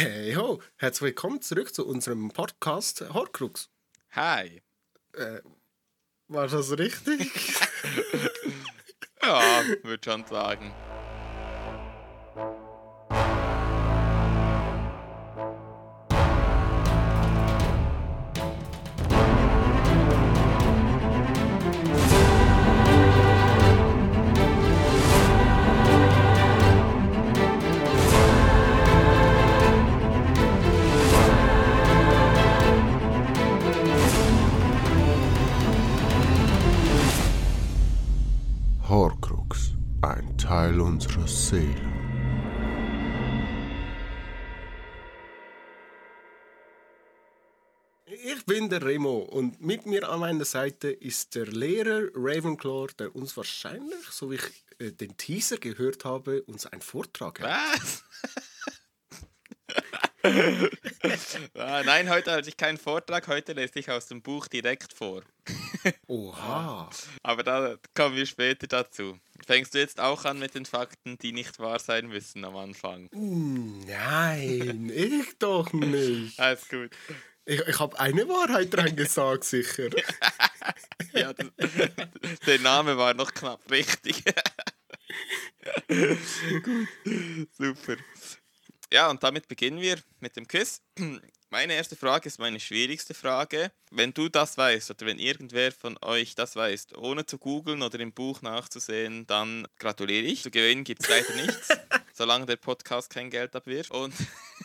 Hey ho, herzlich willkommen zurück zu unserem Podcast Horcrux. Hi. Äh, war das richtig? Ja, würde schon sagen. Teil unserer Seele. Ich bin der Remo und mit mir an meiner Seite ist der Lehrer Ravenclaw, der uns wahrscheinlich, so wie ich äh, den Teaser gehört habe, uns einen Vortrag hält. Was? Ah, nein, heute halte ich keinen Vortrag, heute lese ich aus dem Buch direkt vor. Oha. Aber da kommen wir später dazu. Fängst du jetzt auch an mit den Fakten, die nicht wahr sein müssen am Anfang? Nein, ich doch nicht. Alles gut. Ich, ich habe eine Wahrheit reingesagt, sicher. Ja, das, der Name war noch knapp richtig. Gut. Super. Ja, und damit beginnen wir mit dem Quiz. Meine erste Frage ist meine schwierigste Frage. Wenn du das weißt oder wenn irgendwer von euch das weiß, ohne zu googeln oder im Buch nachzusehen, dann gratuliere ich. Zu gewinnen gibt es leider nichts, solange der Podcast kein Geld abwirft. Und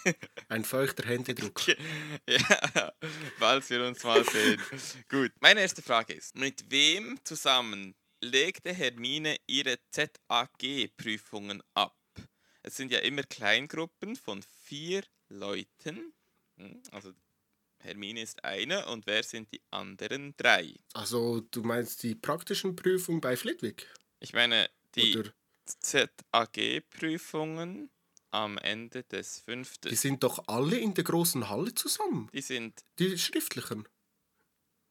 Ein feuchter Händedruck. ja, falls wir uns mal sehen. Gut, meine erste Frage ist: Mit wem zusammen legte Hermine ihre ZAG-Prüfungen ab? Es sind ja immer Kleingruppen von vier Leuten. Hm, Also Hermine ist eine und wer sind die anderen drei? Also, du meinst die praktischen Prüfungen bei Flitwick? Ich meine, die ZAG-Prüfungen am Ende des fünften. die sind doch alle in der großen Halle zusammen. Die sind Die schriftlichen.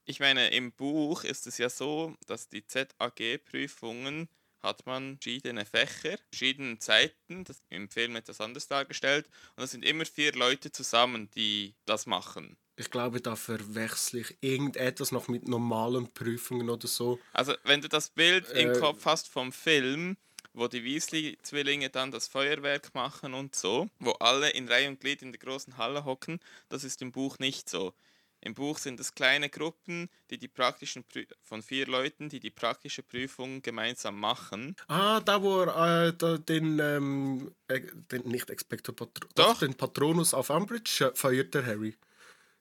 Ich meine, im Buch ist es ja so, dass die ZAG-Prüfungen hat man verschiedene Fächer, verschiedene Zeiten, das im Film etwas anders dargestellt. Und es sind immer vier Leute zusammen, die das machen. Ich glaube, da verwechsel ich irgendetwas noch mit normalen Prüfungen oder so. Also, wenn du das Bild im Äh. Kopf hast vom Film, wo die Weasley-Zwillinge dann das Feuerwerk machen und so, wo alle in Reihe und Glied in der großen Halle hocken, das ist im Buch nicht so. Im Buch sind es kleine Gruppen, die die praktischen Prü von vier Leuten, die die praktische Prüfung gemeinsam machen. Ah, da wo er äh, da, den, ähm, äh, den, nicht Expecto Patronus, Doch. den Patronus auf Umbridge äh, feuert der Harry.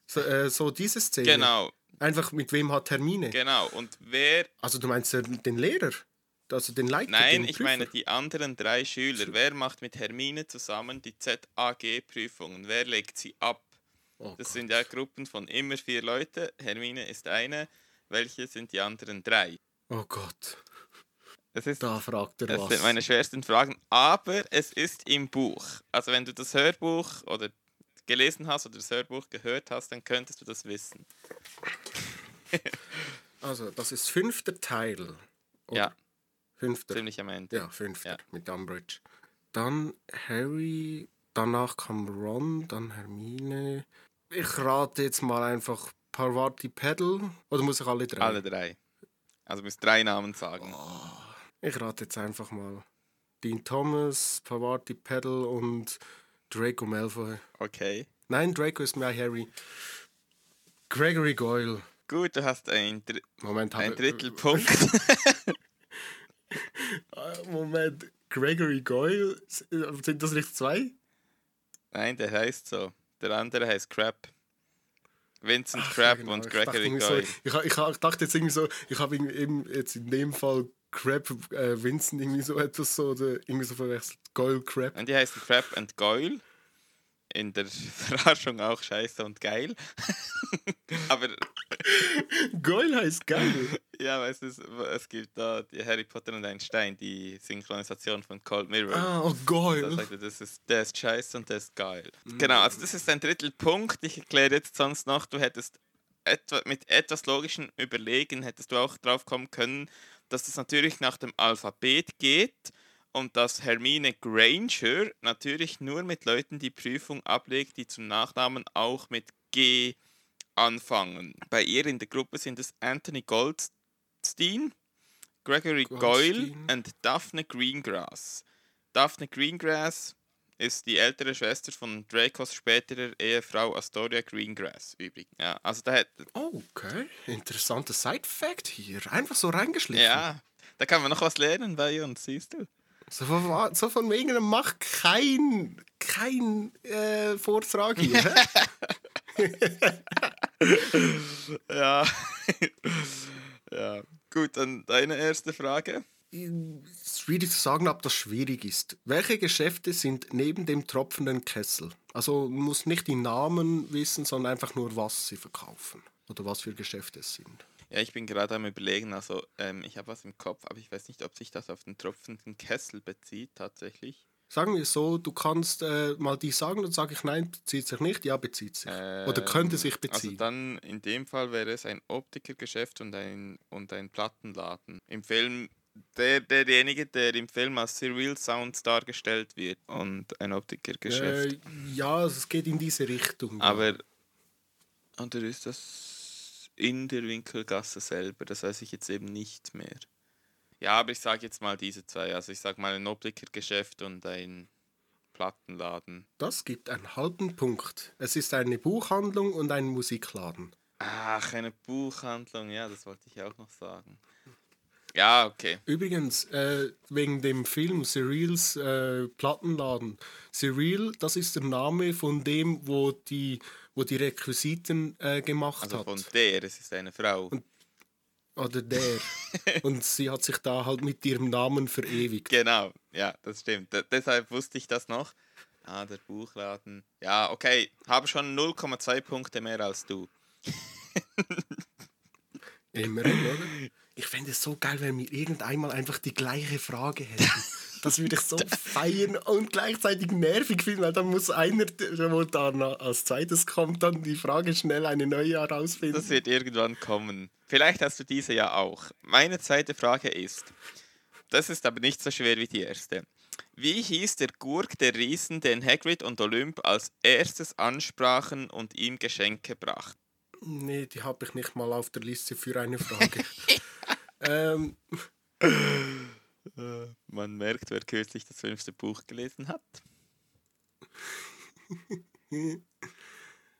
So, äh, so diese Szene. Genau, Einfach mit wem hat Hermine? genau. Und wer Also du meinst äh, den Lehrer? Also den Leiter? Nein, den ich meine die anderen drei Schüler. Wer macht mit Hermine zusammen die ZAG-Prüfungen? Wer legt sie ab? Oh Das Gott. sind ja Gruppen von immer vier Leute. Hermine ist eine. Welche sind die anderen drei? Oh Gott. Das, ist, Da fragt er das was. sind meine schwersten Fragen. Aber es ist im Buch. Also wenn du das Hörbuch oder gelesen hast oder das Hörbuch gehört hast, dann könntest du das wissen. Also, das ist fünfter Teil. Oder? Ja, Fünfter. ziemlich am Ende. Ja, fünfter Ja. mit Umbridge. Dann Harry, danach kam Ron, dann Hermine. Ich rate jetzt mal einfach Parvati Pedal. Oder muss ich alle drei? Alle drei. Also du musst drei Namen sagen. Ich rate jetzt einfach mal Dean Thomas, Parvati Pedal und Draco Malfoy. Okay. Nein, Draco ist mehr Harry. Gregory Goyle. Gut, du hast ein, Dr Moment, ein Drittelpunkt. Äh, Moment, Gregory Goyle? Sind das nicht zwei? Nein, der heißt so. Der andere heißt Crab. Vincent Ach, Crab ja, genau. und Ich dachte Gregory Goyle. So, ich, ich, ich dachte jetzt irgendwie so, ich habe eben jetzt in dem Fall Crab, äh, Vincent irgendwie so etwas so, oder irgendwie so verwechselt. Goyle Crab. Und die heißen Crab und Goyle. In der Verarschung auch scheiße und geil. Aber Goyle heißt geil. ja, weißt du, es, gibt da die Harry Potter und ein Stein, die Synchronisation von Cold Mirror. ah, oh, Da Goyle. sagt er, das ist, der ist scheiße und der ist geil. Genau, also das ist ein Drittelpunkt. Ich erkläre jetzt sonst noch, du hättest etwa, mit etwas logischem Überlegen hättest du auch drauf kommen können, dass das natürlich nach dem Alphabet geht und dass Hermine Granger natürlich nur mit Leuten die Prüfung ablegt, die zum Nachnamen auch mit G anfangen. Bei ihr in der Gruppe sind es Anthony Goldstein, Gregory Goyle Goldstein. und Daphne Greengrass. Daphne Greengrass ist die ältere Schwester von Dracos späterer Ehefrau Astoria Greengrass übrigens. Ja, also da hat, Oh, okay. Interessanter Side-Fact hier. Einfach so reingeschliffen. ja, da kann man noch was lernen bei uns, siehst du? So von, so von wegen, mach kein, kein äh, Vortrag hier. Ja. ja. Gut, dann deine erste Frage. ist schwierig zu sagen, ob das schwierig ist. Welche Geschäfte sind neben dem tropfenden Kessel? Also man muss nicht die Namen wissen, sondern einfach nur, was sie verkaufen. Oder was für Geschäfte es sind. Ja, ich bin gerade am überlegen, also ähm, ich habe was im Kopf, aber ich weiß nicht, ob sich das auf den tropfenden Kessel bezieht tatsächlich. Sagen wir so, du kannst äh, mal die sagen, dann sage ich nein, bezieht sich nicht, ja, bezieht sich. Oder könnte sich Ähm, beziehen. Also dann in dem Fall wäre es ein Optikergeschäft und ein, und ein Plattenladen. Im Film, der, derjenige, der im Film als Surreal Sounds dargestellt wird und ein Optikergeschäft. äh, ja, es geht in diese Richtung. Aber, oder ist das in der Winkelgasse selber? Das weiß ich jetzt eben nicht mehr. Ja, aber ich sage jetzt mal diese zwei. Also ich sage mal ein Optikergeschäft und ein Plattenladen. Das gibt einen halben Punkt. Es ist eine Buchhandlung und ein Musikladen. Ach, eine Buchhandlung, ja, das wollte ich auch noch sagen. Ja, okay. Übrigens, äh, wegen dem Film Surreals äh, Plattenladen. Surreal, das ist der Name von dem, wo die, wo die Requisiten äh, gemacht Also hat. von der, es ist eine Frau. Oder der. Und sie hat sich da halt mit ihrem Namen verewigt. Genau, ja, das stimmt. D deshalb wusste ich das noch. Ah, der Buchladen. Ja, okay, habe schon 0,2 Punkte mehr als du. Immerhin, oder? Ich fände es so geil, wenn wir irgendeinmal einfach die gleiche Frage hätten. Das würde ich so feiern und gleichzeitig nervig finden, weil dann muss einer, der dann als zweites kommt, dann die Frage schnell eine neue herausfinden. Das wird irgendwann kommen. Vielleicht hast du diese ja auch. Meine zweite Frage ist, das ist aber nicht so schwer wie die erste. Wie hieß der Gurk der Riesen, den Hagrid und Olymp als erstes ansprachen und ihm Geschenke brachten? Nee, die habe ich nicht mal auf der Liste für eine Frage. ähm, Man merkt, wer kürzlich das fünfte Buch gelesen hat.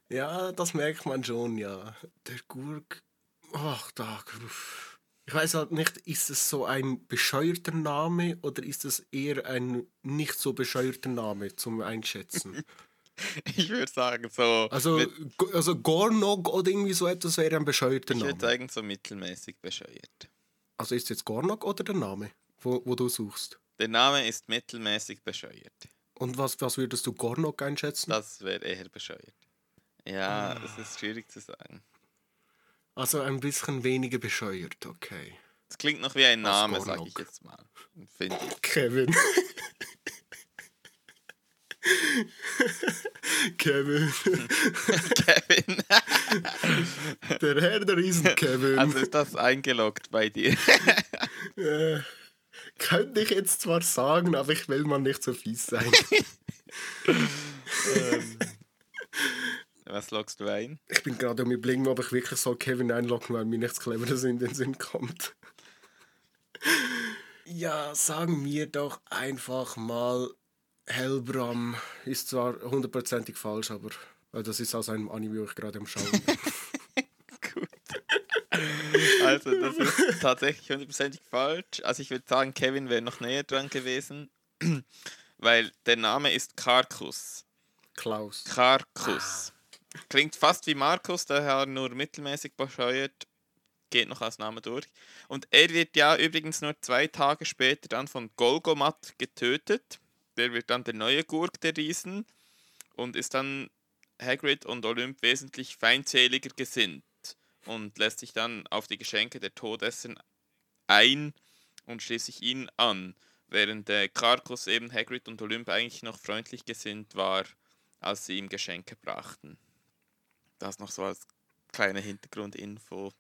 ja, das merkt man schon, ja. Der Gurk. Ach, da. Ich weiß halt nicht, ist es so ein bescheuerter Name oder ist es eher ein nicht so bescheuerter Name zum Einschätzen? Ich würde sagen, so. Also, also Gornog oder irgendwie so etwas wäre ein bescheuerter ich würde Name. sagen, so mittelmäßig bescheuert. Also ist jetzt Gornog oder der Name, wo, wo du suchst? Der Name ist mittelmäßig bescheuert. Und was, was würdest du Gornog einschätzen? Das wäre eher bescheuert. Ja, es ist schwierig zu sagen. Also ein bisschen weniger bescheuert, okay. Es klingt noch wie ein Name, sag ich jetzt mal. Kevin. Kevin. Kevin. Der Herr der Riesen, Kevin. Also ist das eingeloggt bei dir? äh, könnte ich jetzt zwar sagen, aber ich will mal nicht so fies sein. Was loggst du ein? Ich bin gerade am überlegen, ob ich wirklich so Kevin einloggen, weil mir nichts Cleveres in den Sinn kommt. Ja, sagen wir doch einfach mal Hellbram. Ist zwar hundertprozentig falsch, aber weil das ist aus einem Anime, wo ich gerade am Schauen bin. Gut. Also, das ist tatsächlich hundertprozentig falsch. Also, ich würde sagen, Kevin wäre noch näher dran gewesen, weil der Name ist Karkus. Klaus. Karkus. Klingt fast wie Markus, daher nur mittelmäßig bescheuert. Geht noch als Name durch. Und er wird ja übrigens nur zwei Tage später dann von Golgomat getötet. Der wird dann der neue Gurk der Riesen und ist dann Hagrid und Olymp wesentlich feindseliger gesinnt und lässt sich dann auf die Geschenke der Todesser ein und schließt sich ihnen an, während der Karkus eben Hagrid und Olymp eigentlich noch freundlich gesinnt war, als sie ihm Geschenke brachten. Das noch so als kleine Hintergrundinfo.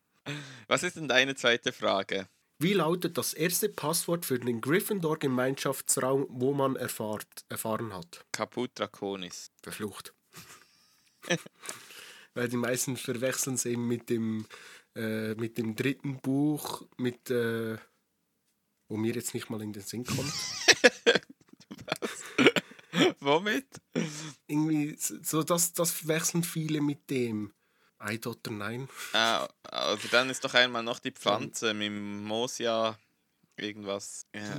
Was ist denn deine zweite Frage? Wie lautet das erste Passwort für den Gryffindor-Gemeinschaftsraum, wo man erfahrt, erfahren hat? Kaput Draconis. Verflucht. Weil die meisten verwechseln es eben mit dem, äh, mit dem dritten Buch, mit, äh, wo mir jetzt nicht mal in den Sinn kommt. Womit? Irgendwie, so das, das verwechseln viele mit dem. Eid oder nein? Ah, also dann ist doch einmal noch die Pflanze mit dem Mosia irgendwas. Ja.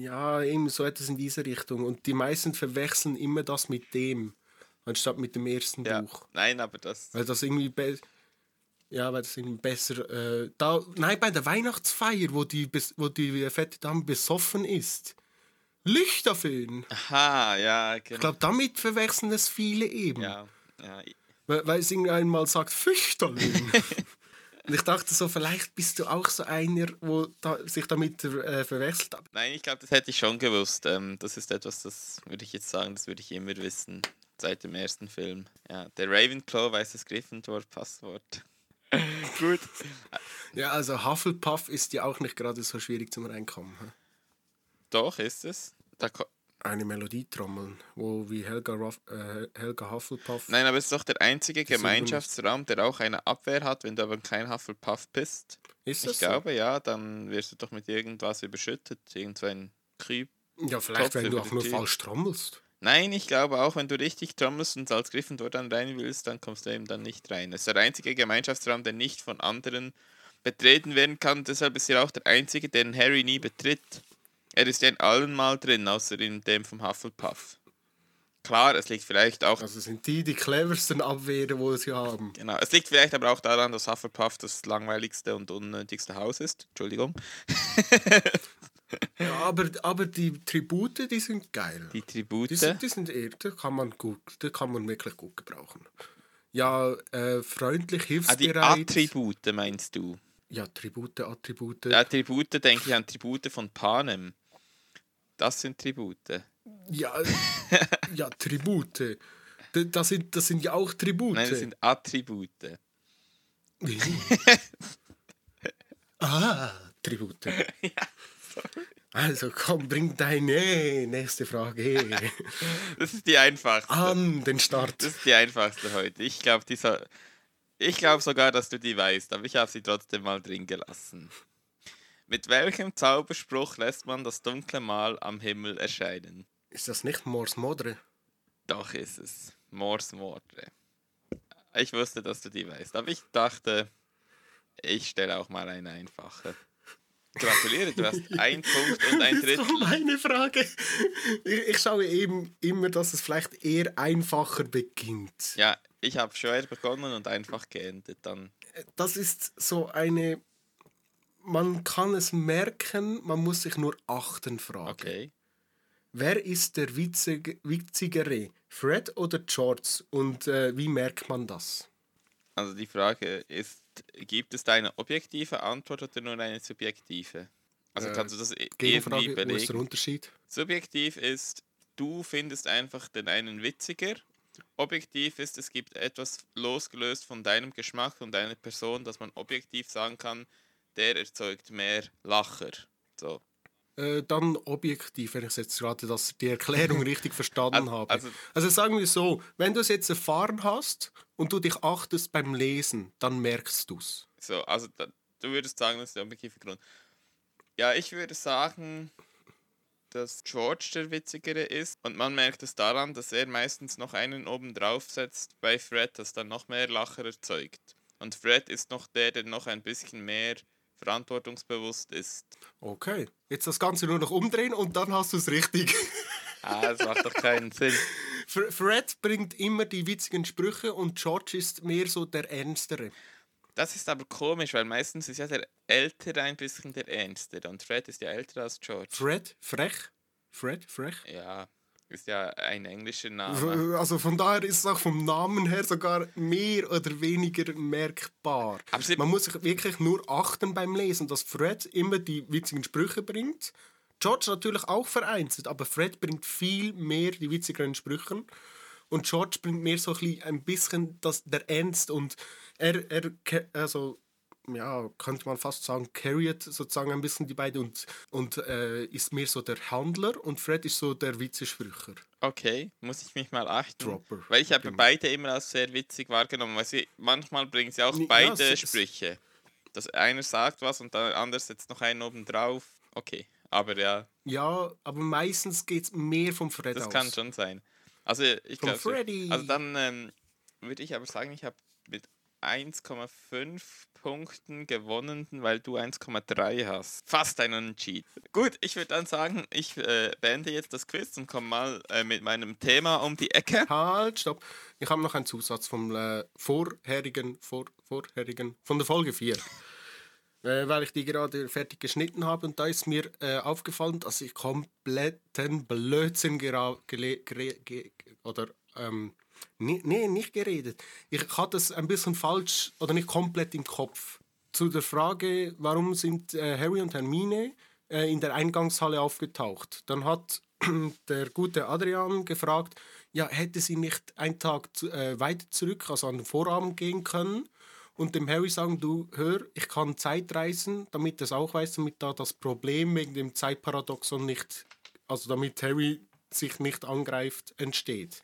Ja, eben so etwas in diese Richtung. Und die meisten verwechseln immer das mit dem, anstatt mit dem ersten ja. Buch. Nein, aber das. Weil das irgendwie ja, weil das irgendwie besser. Äh, da, nein, bei der Weihnachtsfeier, wo die, bes- wo die fette Dame besoffen ist. Lichterföhn. Aha, ja, Ich genau. glaube, damit verwechseln es viele eben. Ja, ja. Weil, es irgendwann mal sagt, Füchterling. Und ich dachte so, vielleicht bist du auch so einer, wo da, sich damit äh, verwechselt. Aber Nein, ich glaube, das hätte ich schon gewusst. Ähm, das ist etwas, das würde ich jetzt sagen, das würde ich immer wissen. Seit dem ersten Film. Ja, der Ravenclaw weiß das Gryffindor-Passwort. Gut. Ja, also Hufflepuff ist ja auch nicht gerade so schwierig zum Reinkommen. hä? Doch, ist es. Da Eine Melodie trommeln, wo wie Helga, Ruff, äh, Helga Hufflepuff. Nein, aber es ist doch der einzige Das Gemeinschaftsraum, der auch eine Abwehr hat, wenn du aber kein Hufflepuff bist. ist Ich das glaube, ja, dann wirst du doch mit irgendwas überschüttet. Irgend so ein Krieg. so? Ja, vielleicht, Topf wenn du auch nur Tür. falsch trommelst. Nein, ich glaube auch, wenn du richtig trommelst und als Gryffindor dann rein willst, dann kommst du eben dann nicht rein. Es ist der einzige Gemeinschaftsraum, der nicht von anderen betreten werden kann. Deshalb ist er auch der einzige, den Harry nie betritt. Er ist ja in allen mal drin, außer in dem vom Hufflepuff. Klar, es liegt vielleicht auch Also sind die die cleversten Abwehrer, wo sie haben. Genau, es liegt vielleicht aber auch daran, dass Hufflepuff das langweiligste und unnötigste Haus ist. Entschuldigung. Ja, aber, aber die Tribute, die sind geil. Die Tribute. Die sind, die sind eher, die kann man gut, die kann man wirklich gut gebrauchen. Ja, äh, freundlich, ah, die hilfsbereit. Attribute meinst du? ja, Tribute, Attribute. Die Attribute denke ich an Tribute von Panem. Das sind Tribute. Ja, ja, Tribute. Das sind, das sind ja auch Tribute. Nein, das sind Attribute. ah, Tribute. Also komm, bring deine nächste Frage Das ist die einfachste. an den Start. Das ist die einfachste heute. Ich glaube, dieser. Ich glaube sogar, dass du die weißt, aber ich habe sie trotzdem mal drin gelassen. Mit welchem Zauberspruch lässt man das dunkle Mal am Himmel erscheinen? Ist das nicht Morse Modre? Doch ist es. Morse Morte. Ich wusste, dass du die weißt, aber ich dachte, ich stelle auch mal eine einfache. Gratuliere, du hast ein Punkt und ein Das war Drittel. meine Frage. Ich, ich schaue eben immer, dass es vielleicht eher einfacher beginnt. Ja, ich habe schwer begonnen und einfach geendet dann. Das ist so eine. Man kann es merken, man muss sich nur achten fragen. Okay. Wer ist der witzig, witzigere? Fred oder George? Und äh, wie merkt man das? Also die Frage ist, gibt es da eine objektive Antwort oder nur eine subjektive? Also Äh, kannst du das e- irgendwie Gegenfrage, wo ist der? Unterschied? Subjektiv ist, du findest einfach den einen witziger. Objektiv ist, es gibt etwas losgelöst von deinem Geschmack und deiner Person, dass man objektiv sagen kann, der erzeugt mehr Lacher. So. Äh, dann objektiv, wenn ich jetzt gerade das, die Erklärung richtig verstanden Also- habe. also- Also sagen wir so, wenn du es jetzt erfahren hast und du dich achtest beim Lesen, dann merkst du es. So, also da, du würdest sagen, das ist der objektive Grund. Ja, ich würde sagen, dass George der witzigere ist und man merkt es daran, dass er meistens noch einen oben drauf setzt bei Fred, das dann noch mehr Lacher erzeugt. Und Fred ist noch der, der noch ein bisschen mehr verantwortungsbewusst ist. Okay, jetzt das Ganze nur noch umdrehen und dann hast du es richtig. Ah, das macht doch keinen Sinn. Fr- Fred bringt immer die witzigen Sprüche und George ist mehr so der Ernstere. Das ist aber komisch, weil meistens ist ja der Ältere ein bisschen der Ernste und Fred ist ja älter als George. Fred, frech. Fred, frech. Ja, ist ja ein englischer Name. Also von daher ist es auch vom Namen her sogar mehr oder weniger merkbar. Man muss sich wirklich nur achten beim Lesen, dass Fred immer die witzigen Sprüche bringt. George natürlich auch vereinzelt, aber Fred bringt viel mehr die witzigeren Sprüche. Und George bringt mehr so ein bisschen, ein bisschen das, der Ernst und er, er also ja, könnte man fast sagen, carriert sozusagen ein bisschen die beiden und, und äh, ist mehr so der Handler und Fred ist so der Witzesprücher. Okay, muss ich mich mal achten. Dropper. Weil ich habe Genau. beide immer als sehr witzig wahrgenommen, weil sie manchmal bringen sie auch Ja, beide ist- Sprüche. Dass einer sagt was und der andere setzt noch einen oben drauf. Okay, aber ja, Ja, aber meistens geht es mehr vom Fred das aus. kann schon sein. Also ich glaube, Freddy. also dann ähm, würde ich aber sagen, ich habe mit 1,5 Punkten gewonnen, weil du 1,3 hast. Fast ein Unentschieden. Gut, ich würde dann sagen, ich äh, beende jetzt das Quiz und komme mal äh, mit meinem Thema um die Ecke. Halt, stopp. Ich habe noch einen Zusatz vom äh, vorherigen, vor, vorherigen, von der Folge 4. äh, weil ich die gerade fertig geschnitten habe und da ist mir äh, aufgefallen, dass ich kompletten Blödsinn oder ähm, nee, nee, nicht geredet. Ich hatte es ein bisschen falsch oder nicht komplett im Kopf. Zu der Frage, warum sind äh, Harry und Hermine äh, in der Eingangshalle aufgetaucht. Dann hat der gute Adrian gefragt, ja, hätte sie nicht einen Tag zu, äh, weiter zurück, also an den Vorabend gehen können und dem Harry sagen, du hör, ich kann Zeitreisen, damit er es auch weiß, damit da das Problem wegen dem Zeitparadoxon nicht, also damit Harry sich nicht angreift, entsteht.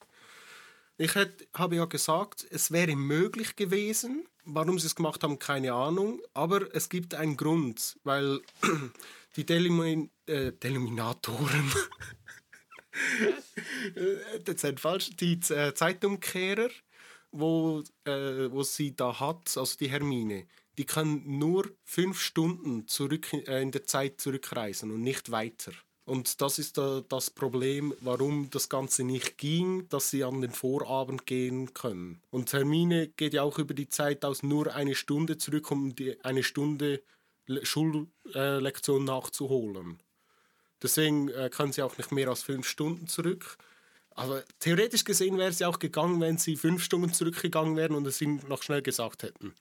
Ich hätt, habe ja gesagt, es wäre möglich gewesen. Warum sie es gemacht haben, keine Ahnung. Aber es gibt einen Grund, weil die Delimin äh, Deliminatoren, das ist falsch, die äh, Zeitumkehrer, wo, äh, wo sie da hat, also die Hermine, die können nur fünf Stunden zurück äh, in der Zeit zurückreisen und nicht weiter. Und das ist da das Problem, warum das Ganze nicht ging, dass sie an den Vorabend gehen können. Und Hermine geht ja auch über die Zeit aus nur eine Stunde zurück, um die, eine Stunde Le- Schullektion nachzuholen. Deswegen äh, können sie auch nicht mehr als fünf Stunden zurück. Aber theoretisch gesehen wäre ja auch gegangen, wenn sie fünf Stunden zurückgegangen wären und es ihnen noch schnell gesagt hätten.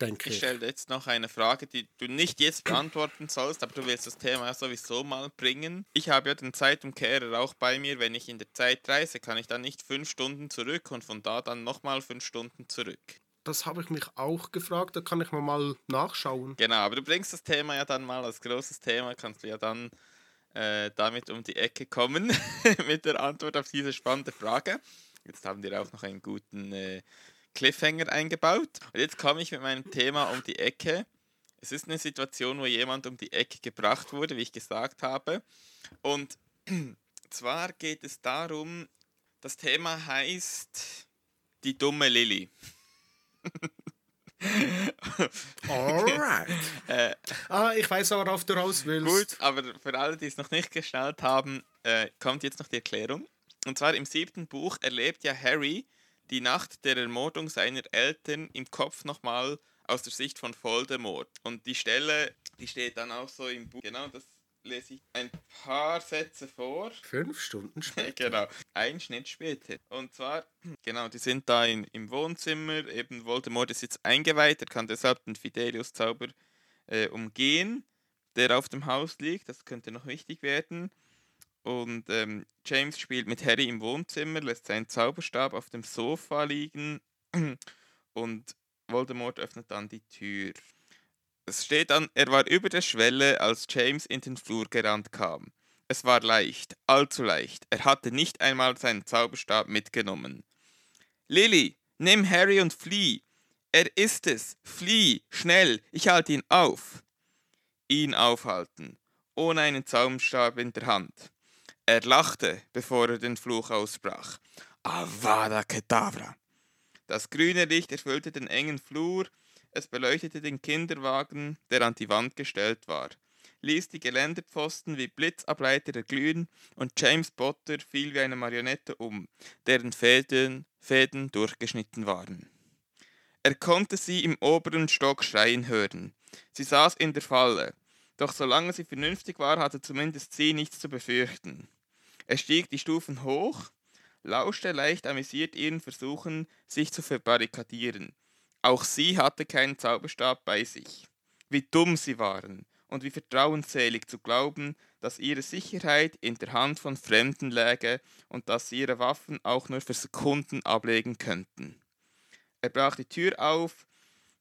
Denke Ich ich. stelle jetzt noch eine Frage, die du nicht jetzt beantworten sollst, aber du willst das Thema ja sowieso mal bringen. Ich habe ja den Zeitumkehrer auch bei mir. Wenn ich in der Zeit reise, kann ich dann nicht fünf Stunden zurück und von da dann nochmal fünf Stunden zurück. Das habe ich mich auch gefragt, da kann ich mal, mal nachschauen. Genau, aber du bringst das Thema ja dann mal als großes Thema, kannst du ja dann äh, damit um die Ecke kommen mit der Antwort auf diese spannende Frage. Jetzt haben wir auch noch einen guten äh, Cliffhanger eingebaut. Und jetzt komme ich mit meinem Thema um die Ecke. Es ist eine Situation, wo jemand um die Ecke gebracht wurde, wie ich gesagt habe. Und zwar geht es darum, das Thema heißt die dumme Lilly. Alright. Äh, ah, ich weiß, worauf du raus willst. Gut, aber für alle, die es noch nicht geschaut haben, äh, kommt jetzt noch die Erklärung. Und zwar im siebten Buch erlebt ja Harry die Nacht der Ermordung seiner Eltern im Kopf nochmal aus der Sicht von Voldemort. Und die Stelle, die steht dann auch so im Buch. Genau, das lese ich ein paar Sätze vor. Fünf Stunden später. genau, ein Schnitt später. Und zwar, genau, die sind da in, im Wohnzimmer. Eben Voldemort ist jetzt eingeweiht, er kann deshalb den Fidelius-Zauber äh, umgehen, der auf dem Haus liegt. Das könnte noch wichtig werden. Und ähm, James spielt mit Harry im Wohnzimmer, lässt seinen Zauberstab auf dem Sofa liegen und Voldemort öffnet dann die Tür. Es steht dann, er war über der Schwelle, als James in den Flur gerannt kam. Es war leicht, allzu leicht. Er hatte nicht einmal seinen Zauberstab mitgenommen. Lilly, nimm Harry und flieh. Er ist es. Flieh, schnell, ich halte ihn auf. Ihn aufhalten, ohne einen Zauberstab in der Hand. Er lachte, bevor er den Fluch aussprach. Avada Kedavra. Das grüne Licht erfüllte den engen Flur, es beleuchtete den Kinderwagen, der an die Wand gestellt war, ließ die Geländepfosten wie Blitzableiter erglühen und James Potter fiel wie eine Marionette um, deren Fäden, Fäden durchgeschnitten waren. Er konnte sie im oberen Stock schreien hören. Sie saß in der Falle, doch solange sie vernünftig war, hatte zumindest sie nichts zu befürchten. Er stieg die Stufen hoch, lauschte leicht amüsiert ihren Versuchen, sich zu verbarrikadieren. Auch sie hatte keinen Zauberstab bei sich. Wie dumm sie waren und wie vertrauensselig zu glauben, dass ihre Sicherheit in der Hand von Fremden läge und dass sie ihre Waffen auch nur für Sekunden ablegen könnten. Er brach die Tür auf,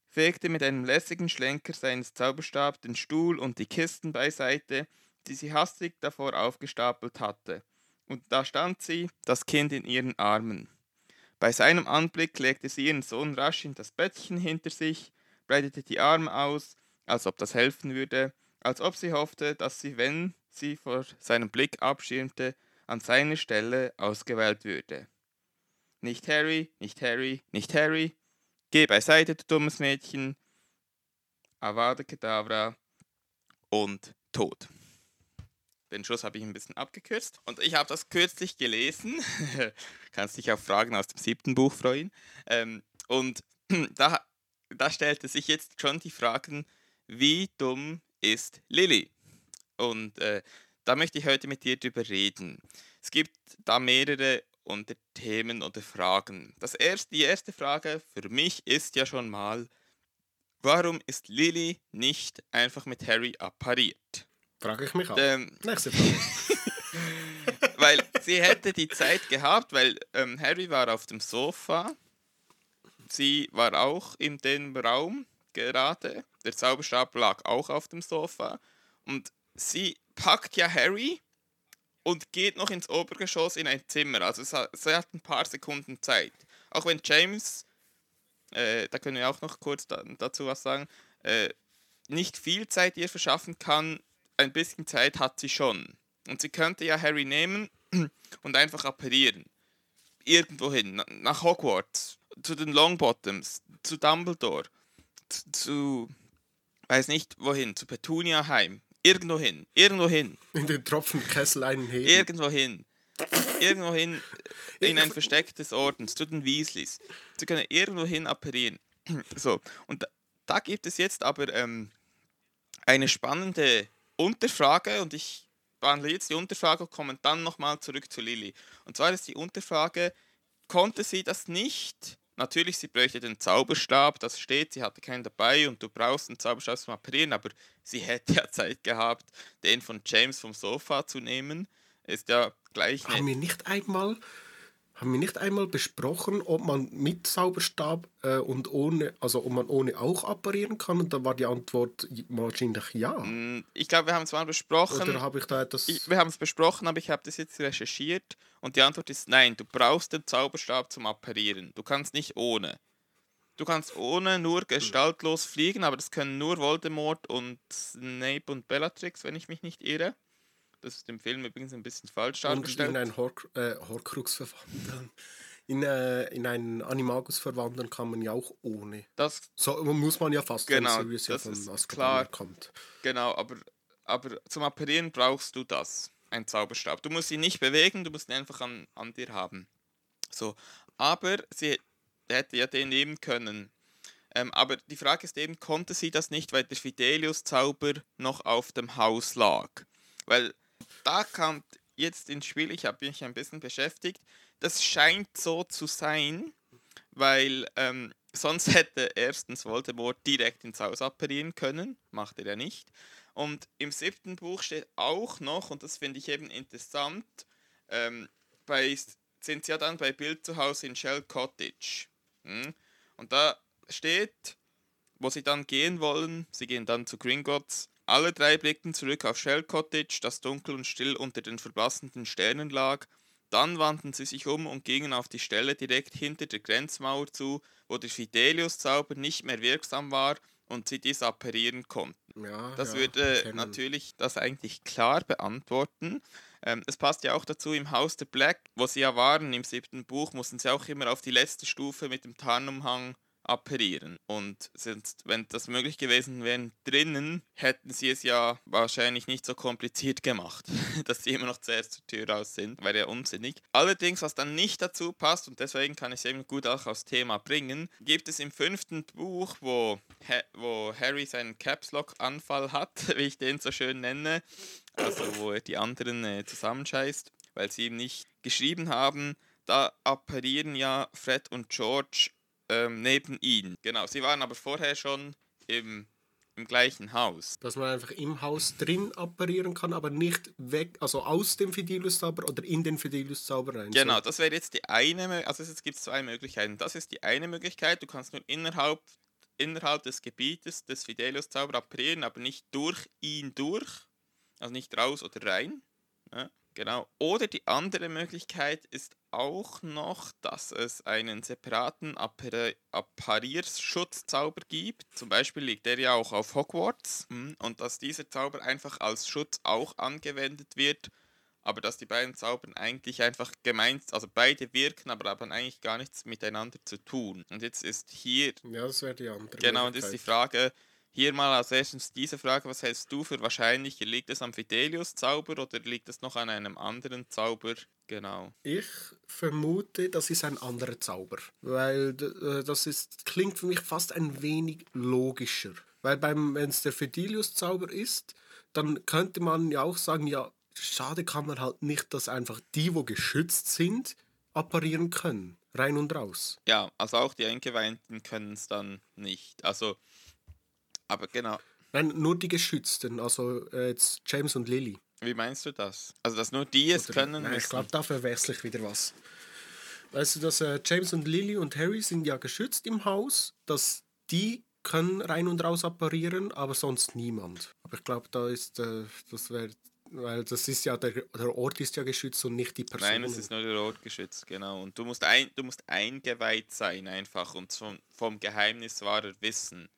fegte mit einem lässigen Schlenker seines Zauberstabs den Stuhl und die Kisten beiseite, die sie hastig davor aufgestapelt hatte. Und da stand sie, das Kind in ihren Armen. Bei seinem Anblick legte sie ihren Sohn rasch in das Bettchen hinter sich, breitete die Arme aus, als ob das helfen würde, als ob sie hoffte, dass sie, wenn sie vor seinem Blick abschirmte, an seiner Stelle ausgewählt würde. Nicht Harry, nicht Harry, nicht Harry. Geh beiseite, du dummes Mädchen. Avada Kedavra und tot. Den Schluss habe ich ein bisschen abgekürzt. Und ich habe das kürzlich gelesen. Kannst dich auf Fragen aus dem siebten Buch freuen. Ähm, und da, da stellte sich jetzt schon die Frage, wie dumm ist Lilly? Und äh, da möchte ich heute mit dir drüber reden. Es gibt da mehrere Unterthemen oder Fragen. Das erste, die erste Frage für mich ist ja schon mal, warum ist Lilly nicht einfach mit Harry appariert? Frage ich mich auch. Ähm, Nächste Frage. weil sie hätte die Zeit gehabt, weil ähm, Harry war auf dem Sofa, sie war auch in dem Raum gerade, der Zauberstab lag auch auf dem Sofa und sie packt ja Harry und geht noch ins Obergeschoss in ein Zimmer. Also sie hat ein paar Sekunden Zeit. Auch wenn James, äh, da können wir auch noch kurz da, dazu was sagen, äh, nicht viel Zeit ihr verschaffen kann, ein bisschen Zeit hat sie schon. Und sie könnte ja Harry nehmen und einfach apparieren. Irgendwohin, nach Hogwarts, zu den Longbottoms, zu Dumbledore, zu, zu weiß nicht wohin, zu Petunia heim. Irgendwo hin, irgendwo hin. In den Tropfenkessel einen heben. Irgendwo hin. Irgendwo hin in ein verstecktes Ordens, zu den Weasleys. Sie können irgendwo hin apparieren. So, und da, da gibt es jetzt aber ähm, eine spannende Unterfrage und ich behandle jetzt die Unterfrage und komme dann nochmal zurück zu Lilly. Und zwar ist die Unterfrage, konnte sie das nicht? Natürlich, sie bräuchte den Zauberstab, das steht, sie hatte keinen dabei und du brauchst einen Zauberstab zum Apparieren, aber sie hätte ja Zeit gehabt, den von James vom Sofa zu nehmen. Ist ja gleich. Haben wir nicht einmal haben wir nicht einmal besprochen, ob man mit Zauberstab äh, und ohne, also ob man ohne auch apparieren kann? Und da war die Antwort wahrscheinlich ja. Mm, ich glaube, wir haben es mal besprochen. Oder habe ich da etwas... Ich, wir haben es besprochen, aber ich habe das jetzt recherchiert und die Antwort ist nein, du brauchst den Zauberstab zum Apparieren. Du kannst nicht ohne. Du kannst ohne nur gestaltlos fliegen, aber das können nur Voldemort und Snape und Bellatrix, wenn ich mich nicht irre. Das ist im Film übrigens ein bisschen falsch dargestellt. Und in einen Hor äh, Horcrux verwandeln. In, äh, in einen Animagus verwandeln kann man ja auch ohne. Das so muss man ja fast, genau, so wie es ja von ist klar. kommt. Genau, aber, aber zum Apparieren brauchst du das, ein Zauberstab. Du musst ihn nicht bewegen, du musst ihn einfach an, an dir haben. So, aber sie hätte ja den nehmen können. Ähm, aber die Frage ist eben, konnte sie das nicht, weil der Fidelius-Zauber noch auf dem Haus lag? Weil da kommt jetzt ins Spiel, ich habe mich ein bisschen beschäftigt, das scheint so zu sein, weil ähm, sonst hätte erstens Voldemort direkt ins Haus apparieren können, macht er nicht. Und im siebten Buch steht auch noch, und das finde ich eben interessant, ähm, bei, sind sie ja dann bei Bild zu Hause in Shell Cottage. Hm? Und da steht, wo sie dann gehen wollen, sie gehen dann zu Gringotts, alle drei blickten zurück auf Shell Cottage, das dunkel und still unter den verblassenden Sternen lag. Dann wandten sie sich um und gingen auf die Stelle direkt hinter der Grenzmauer zu, wo der Fidelius-Zauber nicht mehr wirksam war und sie dies apparieren konnten. Ja, das ja, würde kennen. natürlich das eigentlich klar beantworten. Ähm, es passt ja auch dazu, im Haus der Black, wo sie ja waren im siebten Buch, mussten sie auch immer auf die letzte Stufe mit dem Tarnumhang apparieren. Und sonst, wenn das möglich gewesen wäre, drinnen, hätten sie es ja wahrscheinlich nicht so kompliziert gemacht, dass sie immer noch zuerst zur Tür raus sind. Wäre ja unsinnig. Allerdings, was dann nicht dazu passt, und deswegen kann ich es eben gut auch aufs Thema bringen, gibt es im fünften Buch, wo, ha wo Harry seinen Caps Lock Anfall hat, wie ich den so schön nenne, also wo er die anderen äh, zusammenscheißt, weil sie ihm nicht geschrieben haben, da apparieren ja Fred und George ähm, neben ihn. Genau, sie waren aber vorher schon im, im gleichen Haus. Dass man einfach im Haus drin apparieren kann, aber nicht weg, also aus dem Fidelius-Zauber oder in den Fidelius-Zauber rein. Genau, das wäre jetzt die eine, also es gibt zwei Möglichkeiten. Das ist die eine Möglichkeit, du kannst nur innerhalb innerhalb des Gebietes des Fidelius-Zauber apparieren, aber nicht durch ihn durch, also nicht raus oder rein. Ja, genau. Oder die andere Möglichkeit ist auch noch, dass es einen separaten Appar Apparierschutzzauber gibt. Zum Beispiel liegt der ja auch auf Hogwarts. Hm, und dass dieser Zauber einfach als Schutz auch angewendet wird aber dass die beiden Zaubern eigentlich einfach gemeint, also beide wirken, aber haben eigentlich gar nichts miteinander zu tun. Und jetzt ist hier. Ja, das wäre die andere. Genau, und ist die Frage, hier mal als erstes diese Frage, was hältst du für wahrscheinlich? Liegt es am Fidelius-Zauber oder liegt es noch an einem anderen Zauber? Genau. Ich vermute, das ist ein anderer Zauber, weil äh, das ist, klingt für mich fast ein wenig logischer. Weil wenn es der Fidelius-Zauber ist, dann könnte man ja auch sagen, ja, schade kann man halt nicht, dass einfach die, wo geschützt sind, apparieren können. Rein und raus. Ja, also auch die Eingeweihten können es dann nicht. Also, aber genau. Nein, nur die Geschützten, also äh, jetzt James und Lily. Wie meinst du das? Also, dass nur die es Oder, können? Nein, ich glaube, da verwechsel ich wieder was. Weißt du, dass äh, James und Lily und Harry sind ja geschützt im Haus, dass die können rein und raus apparieren, aber sonst niemand. Aber ich glaube, da ist, äh, das wäre weil das ist ja, der, der Ort ist ja geschützt und nicht die Person. Nein, es ist nur der Ort geschützt, genau. Und du musst, ein, du musst eingeweiht sein einfach und vom, vom Geheimniswahrer wissen.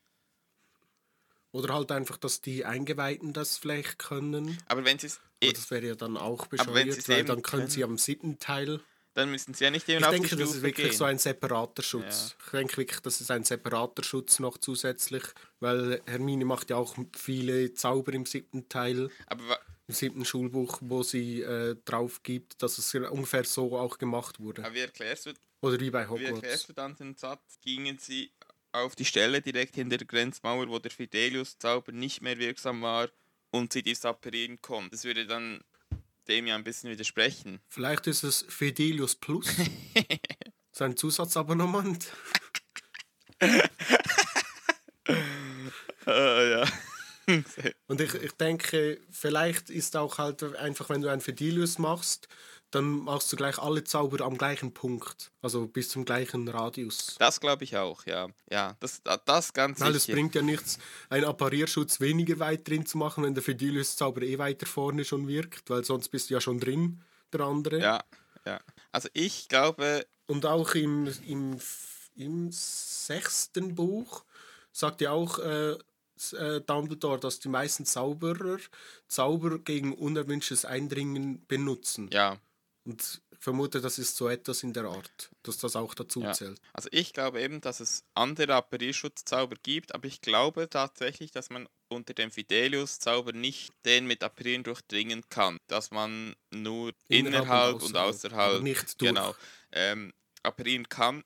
Oder halt einfach, dass die Eingeweihten das vielleicht können. Aber wenn sie es... Das wäre ja dann auch bescheuert, weil dann können sie am siebten Teil... Dann müssen sie ja nicht eben Ich denke, das ist wirklich gehen. so ein separater Schutz. Ja. Ich denke wirklich, das ist ein separater Schutz noch zusätzlich, weil Hermine macht ja auch viele Zauber im siebten Teil. Aber im siebten Schulbuch, wo sie äh, drauf gibt, dass es ungefähr so auch gemacht wurde. Aber wie erklärst du, Oder wie bei Hogwarts. Wie erklärst du dann den Satz, gingen sie auf die Stelle direkt hinter der Grenzmauer, wo der Fidelius-Zauber nicht mehr wirksam war und sie dies apparieren konnten. Das würde dann dem ja ein bisschen widersprechen. Vielleicht ist es Fidelius Plus. Sein Zusatzabonnement. uh, ja. und ich, ich denke, vielleicht ist auch halt einfach, wenn du ein Fidelius machst, dann machst du gleich alle Zauber am gleichen Punkt. Also bis zum gleichen Radius. Das glaube ich auch, ja. Ja, das, das ganz Weil es bringt ja nichts, einen Apparierschutz weniger weit drin zu machen, wenn der Fidelius-Zauber eh weiter vorne schon wirkt, weil sonst bist du ja schon drin, der andere. Ja, ja. Also ich glaube... Und auch im, im, im sechsten Buch sagt ja auch... Äh, äh, Dumbledore, dass die meisten Zauberer Zauber gegen unerwünschtes Eindringen benutzen. Ja. Und ich vermute, das ist so etwas in der Art, dass das auch dazu ja. zählt. Also ich glaube eben, dass es andere Apparierschutzzauber gibt, aber ich glaube tatsächlich, dass man unter dem Fidelius-Zauber nicht den mit Apparieren durchdringen kann. Dass man nur innerhalb, innerhalb und außerhalb, und nicht durch. genau, ähm, apparieren kann.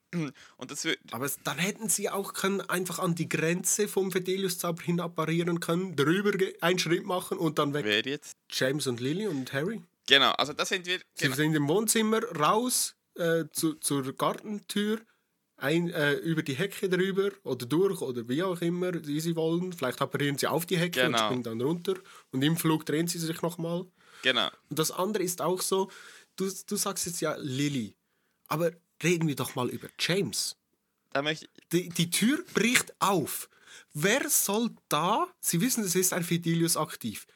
Und das wird Aber dann hätten sie auch können einfach an die Grenze vom Fidelius-Zauber hin apparieren können, drüber einen Schritt machen und dann weg. Wer jetzt? James und Lily und Harry. Genau, also da sind wir. Genau. Sie sind im Wohnzimmer raus äh, zu, zur Gartentür. Ein, äh, über die Hecke drüber oder durch oder wie auch immer, wie sie wollen. Vielleicht apparieren sie auf die Hecke genau. und springen dann runter. Und im Flug drehen sie sich nochmal. Genau. Und das andere ist auch so, du, du sagst jetzt ja Lily. Aber reden wir doch mal über James. Die, die Tür bricht auf. Wer soll da, Sie wissen, es ist ein Fidelius aktiv,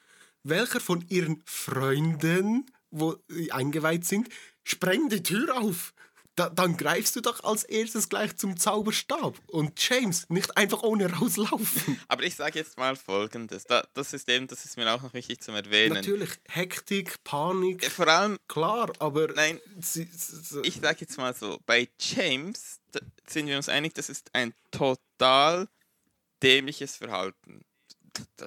welcher von Ihren Freunden, wo eingeweiht sind, sprengt die Tür auf? da, dann greifst du doch als erstes gleich zum Zauberstab. Und James, nicht einfach ohne rauslaufen. Aber ich sage jetzt mal Folgendes. Da, das ist eben, das ist mir auch noch wichtig zu erwähnen. Natürlich, Hektik, Panik. Vor allem. Klar, aber. Nein, sie, sie, ich sage jetzt mal so: Bei James sind wir uns einig, das ist ein total dämliches Verhalten.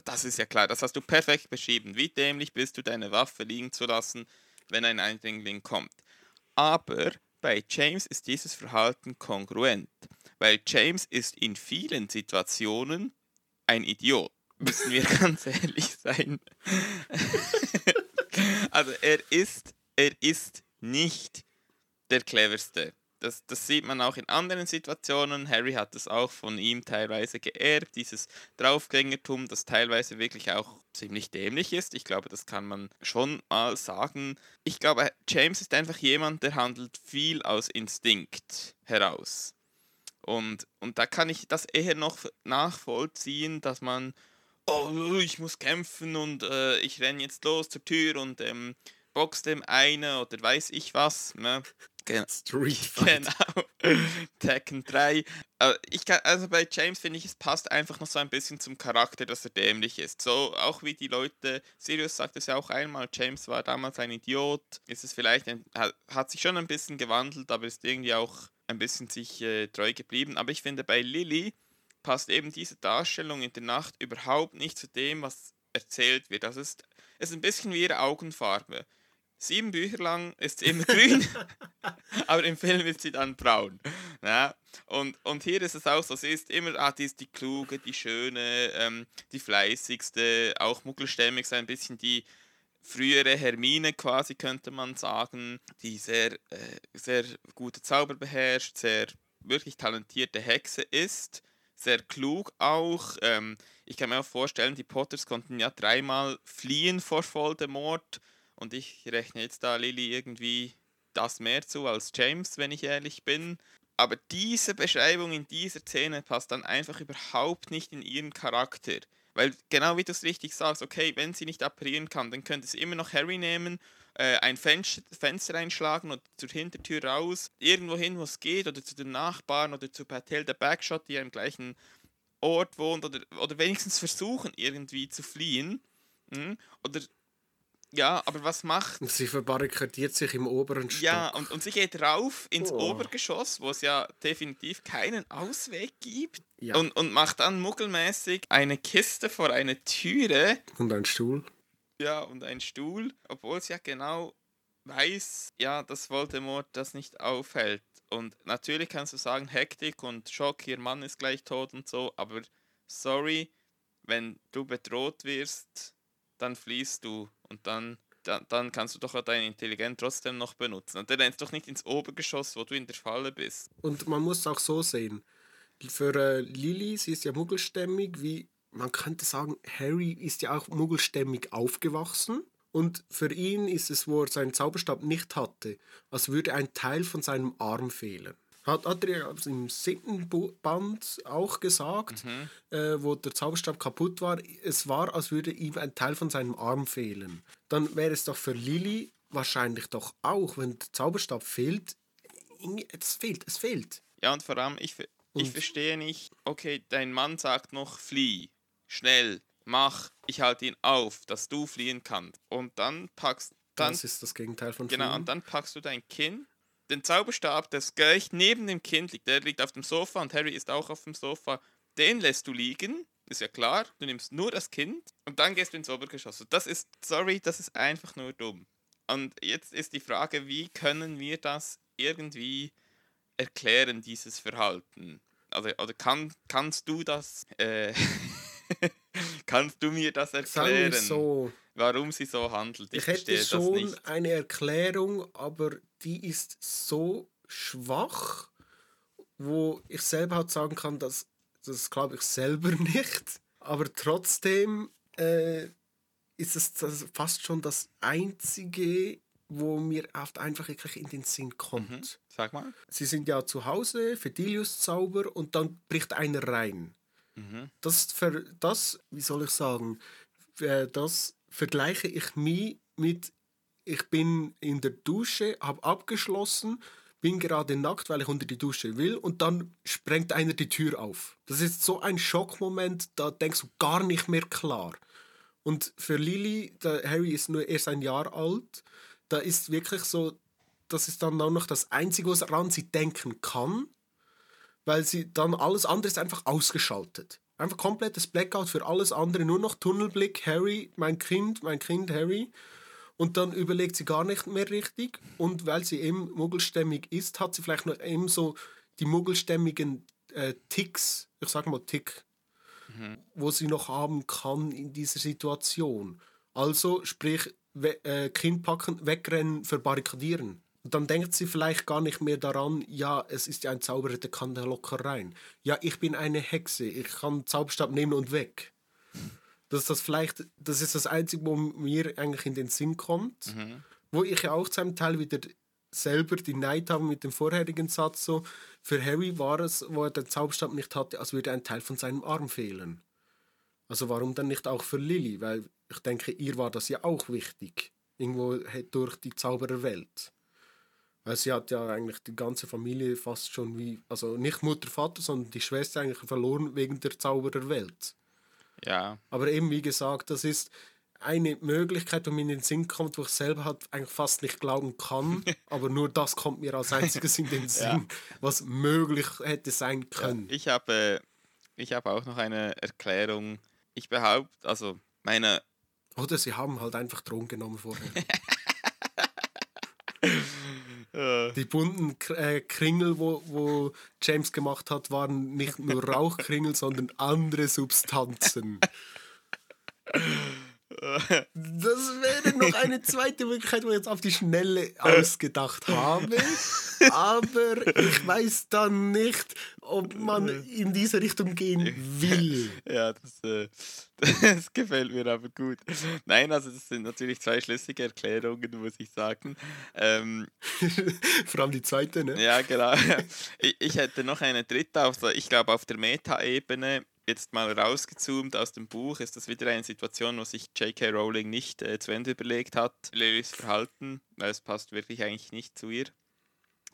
Das ist ja klar, das hast du perfekt beschrieben. Wie dämlich bist du, deine Waffe liegen zu lassen, wenn ein Eindringling kommt. Aber bei James ist dieses Verhalten kongruent, weil James ist in vielen Situationen ein Idiot, müssen wir ganz ehrlich sein. also er ist, er ist nicht der cleverste. Das, das sieht man auch in anderen Situationen. Harry hat es auch von ihm teilweise geerbt, dieses Draufgängertum, das teilweise wirklich auch ziemlich dämlich ist. Ich glaube, das kann man schon mal sagen. Ich glaube, James ist einfach jemand, der handelt viel aus Instinkt heraus. Und, und da kann ich das eher noch nachvollziehen, dass man, oh, ich muss kämpfen und äh, ich renne jetzt los zur Tür und ähm, box dem eine oder weiß ich was. Ne? Gen Street Fight. Genau. Tekken 3. Äh, ich kann, also bei James finde ich, es passt einfach noch so ein bisschen zum Charakter, dass er dämlich ist. So auch wie die Leute, Sirius sagt es ja auch einmal, James war damals ein Idiot. Ist es vielleicht, ein, hat sich schon ein bisschen gewandelt, aber ist irgendwie auch ein bisschen sich äh, treu geblieben. Aber ich finde, bei Lily passt eben diese Darstellung in der Nacht überhaupt nicht zu dem, was erzählt wird. Das ist, ist ein bisschen wie ihre Augenfarbe. Sieben Bücher lang ist sie immer grün, aber im Film ist sie dann braun. Ja? Und, und hier ist es auch so, sie ist immer, ah, die ist die kluge, die schöne, ähm, die fleißigste, auch muggelstämmig, so ein bisschen die frühere Hermine quasi, könnte man sagen, die sehr, äh, sehr gute Zauber beherrscht, sehr wirklich talentierte Hexe ist, sehr klug auch. Ähm, ich kann mir auch vorstellen, die Potters konnten ja dreimal fliehen vor Voldemort und ich rechne jetzt da Lily irgendwie das mehr zu als James, wenn ich ehrlich bin. Aber diese Beschreibung in dieser Szene passt dann einfach überhaupt nicht in ihren Charakter. Weil genau wie du es richtig sagst, okay, wenn sie nicht apparieren kann, dann könnte sie immer noch Harry nehmen, äh, ein Fenster, Fenster einschlagen und zur Hintertür raus, irgendwo hin, wo es geht, oder zu den Nachbarn oder zu Patel der Backshot, die ja im gleichen Ort wohnt, oder, oder wenigstens versuchen, irgendwie zu fliehen. Mhm. Oder ja, aber was macht. Sie verbarrikadiert sich im oberen Stock. Ja, und, und sie geht rauf ins oh. Obergeschoss, wo es ja definitiv keinen Ausweg gibt. Ja. Und, und macht dann muggelmäßig eine Kiste vor eine Türe. Und ein Stuhl. Ja, und ein Stuhl, obwohl sie ja genau weiß, ja, dass Voldemort das nicht aufhält. Und natürlich kannst du sagen, Hektik und Schock, ihr Mann ist gleich tot und so, aber sorry, wenn du bedroht wirst, dann fließt du und dann, dann, dann kannst du doch deine Intelligenz trotzdem noch benutzen. Und dann rennst doch nicht ins Obergeschoss, wo du in der Falle bist. Und man muss auch so sehen. Für äh, Lily, sie ist ja muggelstämmig, wie man könnte sagen, Harry ist ja auch muggelstämmig aufgewachsen. Und für ihn ist es, wo er seinen Zauberstab nicht hatte, als würde ein Teil von seinem Arm fehlen. Hat, hat er im siebten Band auch gesagt, mhm. äh, wo der Zauberstab kaputt war, es war, als würde ihm ein Teil von seinem Arm fehlen. Dann wäre es doch für Lily wahrscheinlich doch auch, wenn der Zauberstab fehlt, es fehlt, es fehlt. Ja, und vor allem, ich, ich verstehe nicht, okay, dein Mann sagt noch, flieh, schnell, mach, ich halte ihn auf, dass du fliehen kannst. Und dann packst dann, das ist das Gegenteil von Genau, fliehen. und dann packst du dein Kind den Zauberstab, das gleich neben dem Kind liegt. Der liegt auf dem Sofa und Harry ist auch auf dem Sofa. Den lässt du liegen, ist ja klar. Du nimmst nur das Kind und dann gehst du ins Obergeschoss. Das ist, sorry, das ist einfach nur dumm. Und jetzt ist die Frage, wie können wir das irgendwie erklären, dieses Verhalten? Also, oder kann, kannst du das, äh, kannst du mir das erklären? so warum sie so handelt. Ich, ich hätte schon eine Erklärung, aber die ist so schwach, wo ich selber halt sagen kann, dass das glaube ich selber nicht. Aber trotzdem äh, ist es fast schon das einzige, wo mir oft einfach wirklich in den Sinn kommt. Mhm. Sag mal. Sie sind ja zu Hause, Fidelius Zauber und dann bricht einer rein. Mhm. Das, für, das, wie soll ich sagen, äh, das vergleiche ich mich mit, ich bin in der Dusche, habe abgeschlossen, bin gerade nackt, weil ich unter die Dusche will und dann sprengt einer die Tür auf. Das ist so ein Schockmoment, da denkst du gar nicht mehr klar. Und für Lily, Harry ist nur erst ein Jahr alt, da ist wirklich so, das ist dann auch noch das Einzige, woran sie denken kann, weil sie dann alles andere ist einfach ausgeschaltet. Einfach komplettes Blackout für alles andere, nur noch Tunnelblick, Harry, mein Kind, mein Kind Harry. Und dann überlegt sie gar nicht mehr richtig. Und weil sie eben muggelstämmig ist, hat sie vielleicht noch eben so die muggelstämmigen äh, Ticks, ich sag mal Tick, mhm. wo sie noch haben kann in dieser Situation. Also sprich, äh, Kind packen, wegrennen, verbarrikadieren. Dann denkt sie vielleicht gar nicht mehr daran, ja, es ist ja ein Zauberer, der kann da locker rein. Ja, ich bin eine Hexe, ich kann Zauberstab nehmen und weg. Das ist das vielleicht, das ist das Einzige, wo mir eigentlich in den Sinn kommt. Mhm. Wo ich ja auch zu einem Teil wieder selber die Neid haben mit dem vorherigen Satz so. Für Harry war es, wo er den Zauberstab nicht hatte, als würde ein Teil von seinem Arm fehlen. Also warum dann nicht auch für Lily? Weil ich denke, ihr war das ja auch wichtig. Irgendwo durch die Zaubererwelt. Weil sie hat ja eigentlich die ganze Familie fast schon wie, also nicht Mutter, Vater, sondern die Schwester eigentlich verloren wegen der Zaubererwelt. Ja. Aber eben, wie gesagt, das ist eine Möglichkeit, die mir in den Sinn kommt, wo ich selber halt eigentlich fast nicht glauben kann, aber nur das kommt mir als einziges in den Sinn, ja. was möglich hätte sein können. Ja, ich habe ich habe auch noch eine Erklärung. Ich behaupte, also meine. Oder sie haben halt einfach Drogen genommen vorher. Die bunten äh, Kringel, wo, wo James gemacht hat, waren nicht nur Rauchkringel, sondern andere Substanzen. Das wäre noch eine zweite Möglichkeit, die ich jetzt auf die Schnelle ausgedacht habe. Aber ich weiß dann nicht, ob man in diese Richtung gehen will. Ja, das, äh, das gefällt mir aber gut. Nein, also das sind natürlich zwei schlüssige Erklärungen, muss ich sagen. Ähm, Vor allem die zweite, ne? Ja, genau. Ich, ich hätte noch eine dritte, also ich glaube auf der Meta-Ebene jetzt mal rausgezoomt aus dem Buch, ist das wieder eine Situation, wo sich J.K. Rowling nicht äh, zu Ende überlegt hat, Lillys Verhalten, weil es passt wirklich eigentlich nicht zu ihr.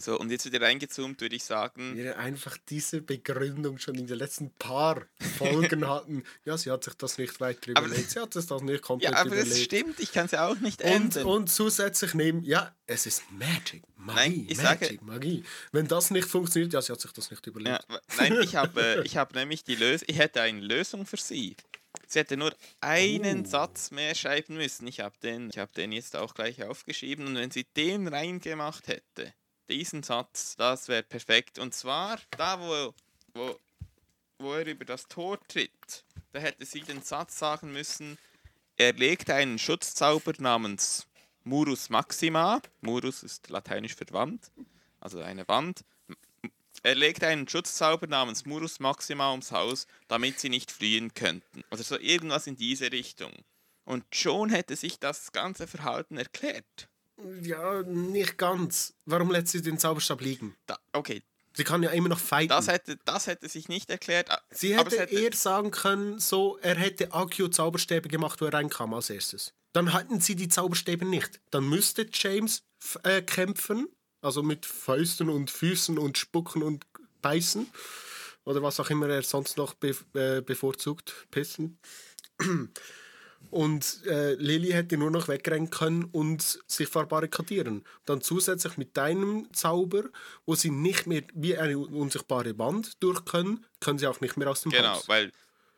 So, und jetzt wieder reingezoomt, würde ich sagen. Wir einfach diese Begründung schon in den letzten paar Folgen hatten. Ja, sie hat sich das nicht weiter überlegt. sie hat sich das nicht komplett überlegt. Ja, aber überlegt. das stimmt, ich kann es ja auch nicht ändern. Und, und zusätzlich nehmen, ja, es ist Magic, Magie, nein, ich Magic, sage, Magie. Wenn das nicht funktioniert, ja, sie hat sich das nicht überlegt. Ja, nein, ich habe äh, ich hab nämlich die Lösung, ich hätte eine Lösung für sie. Sie hätte nur einen oh. Satz mehr schreiben müssen. Ich habe den, hab den jetzt auch gleich aufgeschrieben. Und wenn sie den reingemacht hätte, diesen Satz, das wäre perfekt. Und zwar da, wo, wo, wo er über das Tor tritt, da hätte sie den Satz sagen müssen, er legt einen Schutzzauber namens Murus Maxima, Murus ist lateinisch für Wand, also eine Wand, er legt einen Schutzzauber namens Murus Maxima ums Haus, damit sie nicht fliehen könnten. Oder so irgendwas in diese Richtung. Und schon hätte sich das ganze Verhalten erklärt. Ja, nicht ganz. Warum lässt sie den Zauberstab liegen? Da, okay. Sie kann ja immer noch fighten. Das hätte, das hätte sich nicht erklärt. Sie hätte, hätte eher sagen können, so, er hätte Akio Zauberstäbe gemacht, wo er reinkam als erstes. Dann hatten sie die Zauberstäbe nicht. Dann müsste James äh, kämpfen, also mit Fäusten und Füßen und Spucken und Beißen. Oder was auch immer er sonst noch be äh, bevorzugt. Pissen. Und äh, Lily hätte nur noch wegrennen können und sich verbarrikadieren. Dann zusätzlich mit deinem Zauber, wo sie nicht mehr wie eine unsichtbare Wand durch können, können sie auch nicht mehr aus dem genau, Haus. Weil,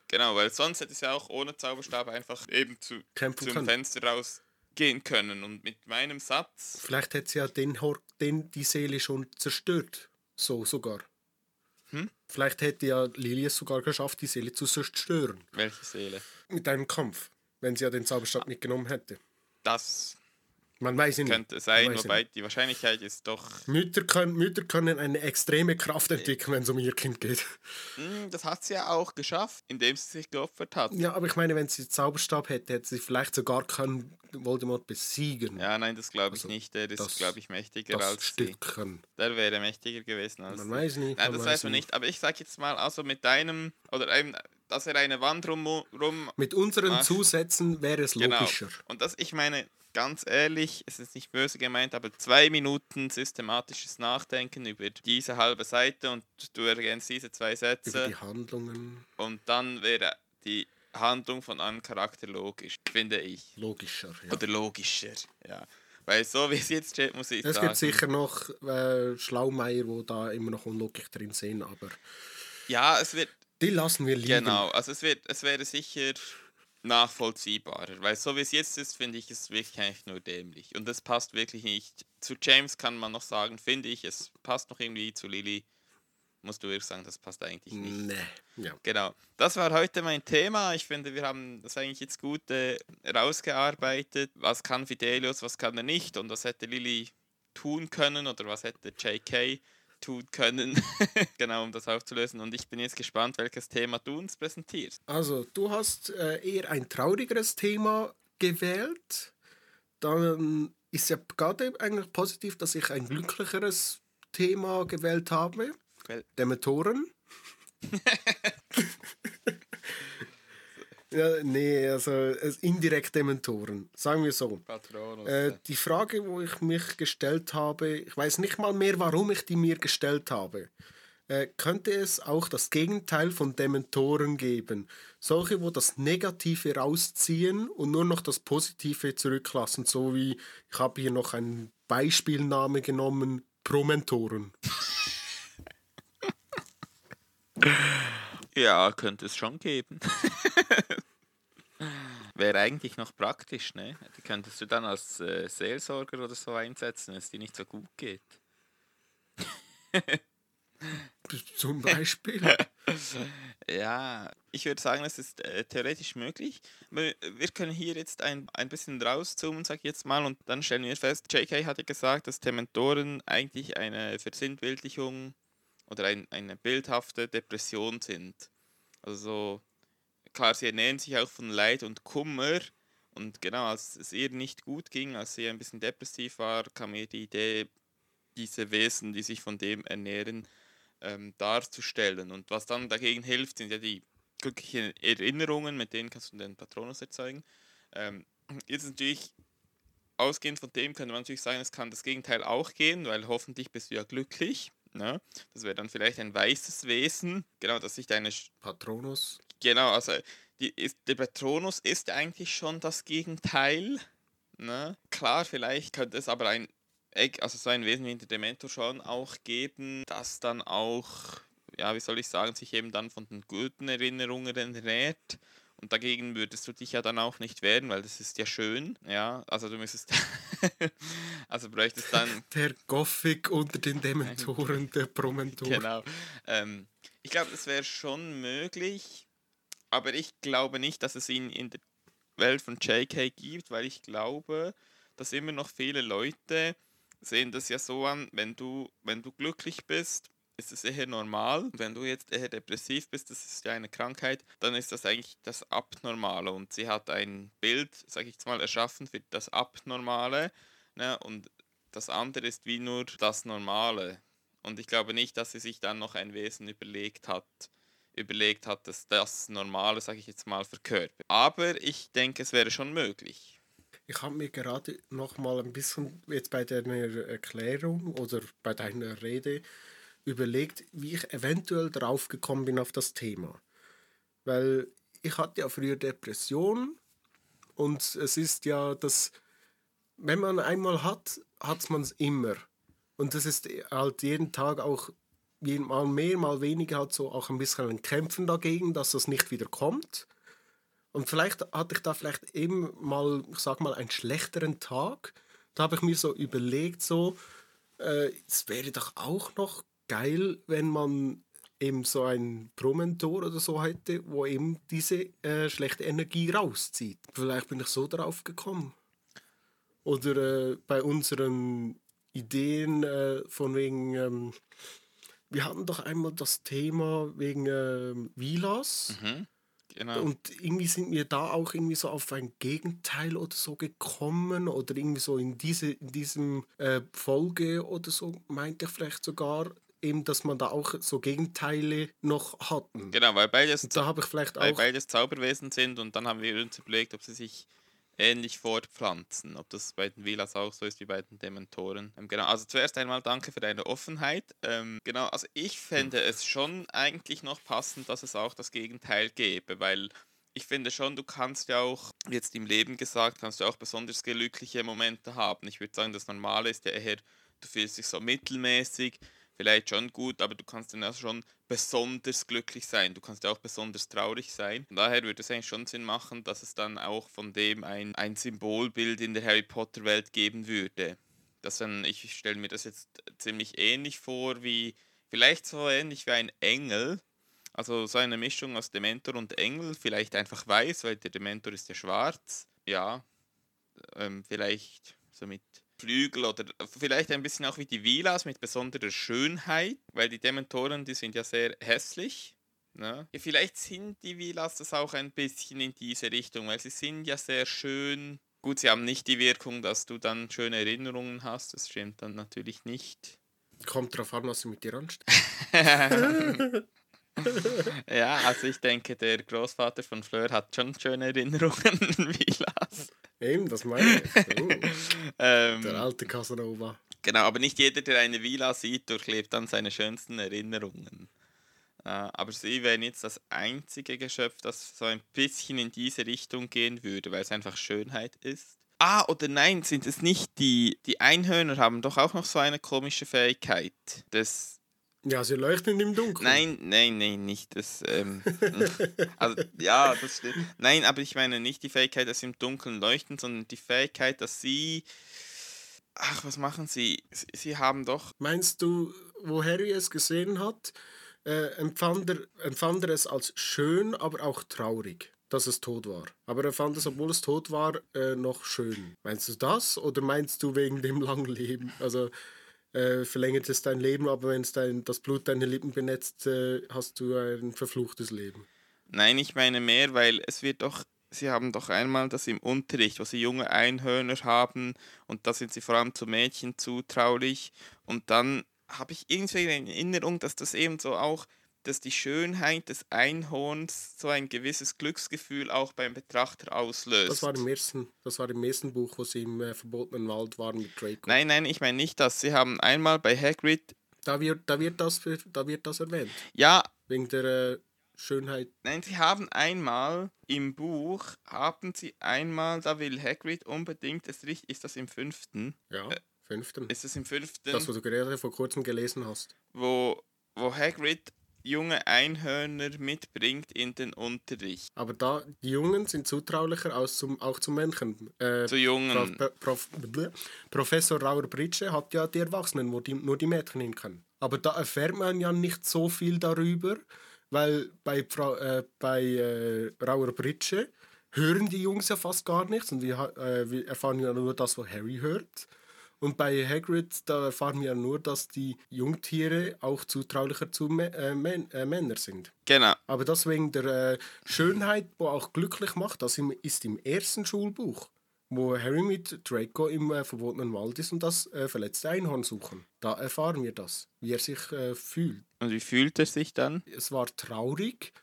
genau, weil sonst hätte sie auch ohne Zauberstab einfach eben zu, Kämpfen zum können. Fenster rausgehen können. Und mit meinem Satz... Vielleicht hätte sie ja den, den die Seele schon zerstört. So sogar. Hm? Vielleicht hätte ja Lily es sogar geschafft, die Seele zu zerstören. Welche Seele? Mit einem Kampf wenn sie ja den Zauberstab nicht genommen hätte. Das man weiß nicht. Könnte sein, wobei nicht. die Wahrscheinlichkeit ist doch. Mütter können, Mütter können eine extreme Kraft entwickeln, wenn es um ihr Kind geht. Hm, das hat sie ja auch geschafft, indem sie sich geopfert hat. Ja, aber ich meine, wenn sie den Zauberstab hätte, hätte sie vielleicht sogar können Voldemort besiegen. Ja, nein, das glaube ich also, nicht. Der ist, glaube ich, mächtiger das als Stückchen. Sie. Der wäre mächtiger gewesen als. Man weiß nicht. Nein, das weiß man nicht. Aber ich sage jetzt mal, also mit deinem oder einem dass er eine Wand rum. rum Mit unseren macht. Zusätzen wäre es genau. logischer. Genau. Und das, ich meine, ganz ehrlich, es ist nicht böse gemeint, aber zwei Minuten systematisches Nachdenken über diese halbe Seite und du ergänzt diese zwei Sätze. Über die Handlungen. Und dann wäre die Handlung von einem Charakter logisch, finde ich. Logischer, ja. Oder logischer, ja. Weil so wie es jetzt steht, muss ich es sagen... Es gibt sicher noch äh, Schlaumeier, die da immer noch unlogisch drin sind, aber... Ja, es wird... Die lassen wir liegen. Genau, also es, wird, es wäre sicher nachvollziehbarer. Weil so wie es jetzt ist, finde ich es wirklich eigentlich nur dämlich. Und das passt wirklich nicht. Zu James kann man noch sagen, finde ich, es passt noch irgendwie zu Lily. Musst du wirklich sagen, das passt eigentlich nicht. Nee. Ja. Genau. Das war heute mein Thema. Ich finde, wir haben das eigentlich jetzt gut äh, rausgearbeitet. Was kann Fidelius, was kann er nicht und was hätte Lily tun können oder was hätte JK tun können, genau um das aufzulösen. Und ich bin jetzt gespannt, welches Thema du uns präsentierst. Also, du hast äh, eher ein traurigeres Thema gewählt. Dann ist ja gerade eigentlich positiv, dass ich ein glücklicheres Thema gewählt habe. Well. Dementoren. ja, nee, also äh, indirekt Dementoren. Sagen wir so. Patronus. Äh, die Frage, wo ich mich gestellt habe, ich weiß nicht mal mehr, warum ich die mir gestellt habe. Äh, könnte es auch das Gegenteil von Dementoren geben? Solche, wo das Negative rausziehen und nur noch das Positive zurücklassen, so wie ich habe hier noch einen Beispielname genommen, Promentoren. Ja, könnte es schon geben. Wäre eigentlich noch praktisch, ne? Die könntest du dann als äh, Seelsorger oder so einsetzen, wenn es dir nicht so gut geht. Zum Beispiel. Ja, ich würde sagen, es ist äh, theoretisch möglich. Wir, wir können hier jetzt ein, ein bisschen rauszoomen, sag ich jetzt mal, und dann stellen wir fest, JK hatte gesagt, dass Dementoren eigentlich eine Versinnbildlichung oder ein, eine bildhafte Depression sind. Also so, klar, sie ernähren sich auch von Leid und Kummer. Und genau, als es ihr nicht gut ging, als sie ein bisschen depressiv war, kam mir die Idee, diese Wesen, die sich von dem ernähren, ähm, darzustellen. Und was dann dagegen hilft, sind ja die glücklichen Erinnerungen, mit denen kannst du den Patronus erzeugen. Ähm, jetzt natürlich, ausgehend von dem könnte man natürlich sagen, es kann das Gegenteil auch gehen, weil hoffentlich bist du ja glücklich. Ne? Das wäre dann vielleicht ein weißes Wesen, genau, das sich deine. Patronus. Genau, also die ist, der Patronus ist eigentlich schon das Gegenteil. Ne? Klar, vielleicht könnte es aber ein, Eck- also so ein Wesen wie der Dementor schon auch geben, das dann auch, ja, wie soll ich sagen, sich eben dann von den guten Erinnerungen ernährt. Und dagegen würdest du dich ja dann auch nicht wehren, weil das ist ja schön. Ja, also du müsstest, also bräuchtest dann Der Gothic unter den Dementoren, der Promentor. Genau. Ähm, ich glaube, es wäre schon möglich, aber ich glaube nicht, dass es ihn in der Welt von JK gibt, weil ich glaube, dass immer noch viele Leute sehen das ja so an, wenn du, wenn du glücklich bist, ist es eher normal. Wenn du jetzt eher depressiv bist, das ist ja eine Krankheit, dann ist das eigentlich das Abnormale. Und sie hat ein Bild, sage ich jetzt mal, erschaffen für das Abnormale. Ne? Und das andere ist wie nur das Normale. Und ich glaube nicht, dass sie sich dann noch ein Wesen überlegt hat, überlegt hat, dass das Normale, sage ich jetzt mal, verkörpert. Aber ich denke, es wäre schon möglich. Ich habe mir gerade noch mal ein bisschen jetzt bei deiner Erklärung oder bei deiner Rede überlegt, wie ich eventuell drauf gekommen bin auf das Thema. Weil ich hatte ja früher Depressionen und es ist ja das, wenn man einmal hat, hat man es immer. Und das ist halt jeden Tag auch mal mehr, mal weniger halt so auch ein bisschen ein Kämpfen dagegen, dass das nicht wieder kommt. Und vielleicht hatte ich da vielleicht eben mal, ich sag mal, einen schlechteren Tag. Da habe ich mir so überlegt, so, äh, es wäre doch auch noch geil, wenn man eben so ein Promentor oder so hätte, wo eben diese äh, schlechte Energie rauszieht. Vielleicht bin ich so drauf gekommen. Oder äh, bei unseren Ideen äh, von wegen, ähm, wir hatten doch einmal das Thema wegen ähm, Vilas. Mhm. Genau. Und irgendwie sind wir da auch irgendwie so auf ein Gegenteil oder so gekommen oder irgendwie so in diese in diesem äh, Folge oder so meinte ich vielleicht sogar eben, dass man da auch so Gegenteile noch hatten. genau, weil beides, Und da ich vielleicht weil auch beides Zauberwesen sind und dann haben wir uns überlegt, ob sie sich ähnlich fortpflanzen. Ob das bei den Vilas auch so ist wie bei den Dementoren. Ähm, genau, also zuerst einmal danke für deine Offenheit. Ähm, genau, also ich fände es schon eigentlich noch passend, dass es auch das Gegenteil gäbe, weil ich finde schon, du kannst ja auch, jetzt im Leben gesagt, kannst du auch besonders glückliche Momente haben. Ich würde sagen, das Normale ist ja eher, du fühlst dich so mittelmäßig, vielleicht schon gut, aber du kannst dann ja schon besonders glücklich sein. Du kannst ja auch besonders traurig sein. Von daher würde es eigentlich schon Sinn machen, dass es dann auch von dem ein, ein Symbolbild in der Harry Potter Welt geben würde. Das dann, ich stelle mir das jetzt ziemlich ähnlich vor wie, vielleicht so ähnlich wie ein Engel. Also so eine Mischung aus Dementor und Engel, vielleicht einfach weiß, weil der Dementor ist ja schwarz. Ja, ähm, vielleicht so mit Flügel oder vielleicht ein bisschen auch wie die Vilas mit besonderer Schönheit, weil die Dementoren, die sind ja sehr hässlich. Ne? Ja, vielleicht sind die Vilas das auch ein bisschen in diese Richtung, weil sie sind ja sehr schön Gut, sie haben nicht die Wirkung, dass du dann schöne Erinnerungen hast. Das stimmt dann natürlich nicht. Kommt drauf an, was sie mit dir anstellen. ja, also ich denke, der Großvater von Fleur hat schon schöne Erinnerungen in Villas. Eben, das meine ich. Oh. Ähm, Der alte Casanova. Genau, aber nicht jeder, der eine Villa sieht, durchlebt dann seine schönsten Erinnerungen. Äh, aber sie wären jetzt das einzige Geschöpf, das so ein bisschen in diese Richtung gehen würde, weil es einfach Schönheit ist. Ah, oder nein, sind es nicht die, die Einhörner haben doch auch noch so eine komische Fähigkeit. Das, Ja, sie leuchten im Dunkeln. nein, nein, nein, nicht das. Ähm, also, ja, das stimmt. Nein, aber ich meine nicht die Fähigkeit, dass sie im Dunkeln leuchten, sondern die Fähigkeit, dass sie. Ach, was machen sie? Sie, sie haben doch Meinst du, wo Harry es gesehen hat, äh, empfand, er, empfand er es als schön, aber auch traurig, dass es tot war. Aber er fand es, obwohl es tot war, äh, noch schön. Meinst du das oder meinst du wegen dem langen Leben? Also äh, verlängert es dein Leben, aber wenn es dein, das Blut deine Lippen benetzt, äh, hast du ein verfluchtes Leben. Nein, ich meine mehr, weil es wird doch, sie haben doch einmal das im Unterricht, wo sie junge Einhörner haben und da sind sie vor allem zu Mädchen zutraulich und dann habe ich irgendwie in Erinnerung, dass das eben so auch, dass die Schönheit des Einhorns so ein gewisses Glücksgefühl auch beim Betrachter auslöst. Das war im ersten, das war im ersten Buch, wo sie im äh, verbotenen Wald waren mit Draco. nein, nein, ich meine nicht das. Sie haben einmal bei Hagrid, Da wird, da wird, das, da wird das erwähnt. ja, Wegen der äh, Schönheit. Nein, sie haben einmal im Buch, haben sie einmal, da will Hagrid unbedingt, das richt- ist das im fünften? Ja, fünften. Ist es im fünften, Das, was du gerade vor kurzem gelesen hast. wo, wo Hagrid junge Einhörner mitbringt in den Unterricht? Aber da, die Jungen sind zutraulicher als zum, auch zum Männchen. Äh, Zu Jungen. Prof, Prof, bleh. Professor Rauer Britsche hat ja die Erwachsenen, wo die, nur die Mädchen hin können. Aber da erfährt man ja nicht so viel darüber, weil bei, Frau, äh, bei äh, Rauer Britsche hören die Jungs ja fast gar nichts und wir, äh, wir erfahren ja nur das, was Harry hört. Und bei Hagrid, da erfahren wir ja nur, dass die Jungtiere auch zutraulicher zu äh, Män äh, Männern sind. Genau. Aber das wegen der äh, Schönheit, wo auch glücklich macht, das ist im ersten Schulbuch, wo Harry mit Draco im äh, verbotenen Wald ist und das äh, verletzte Einhorn suchen. Da erfahren wir das, wie er sich äh, fühlt. Und wie fühlt er sich dann? Es war traurig,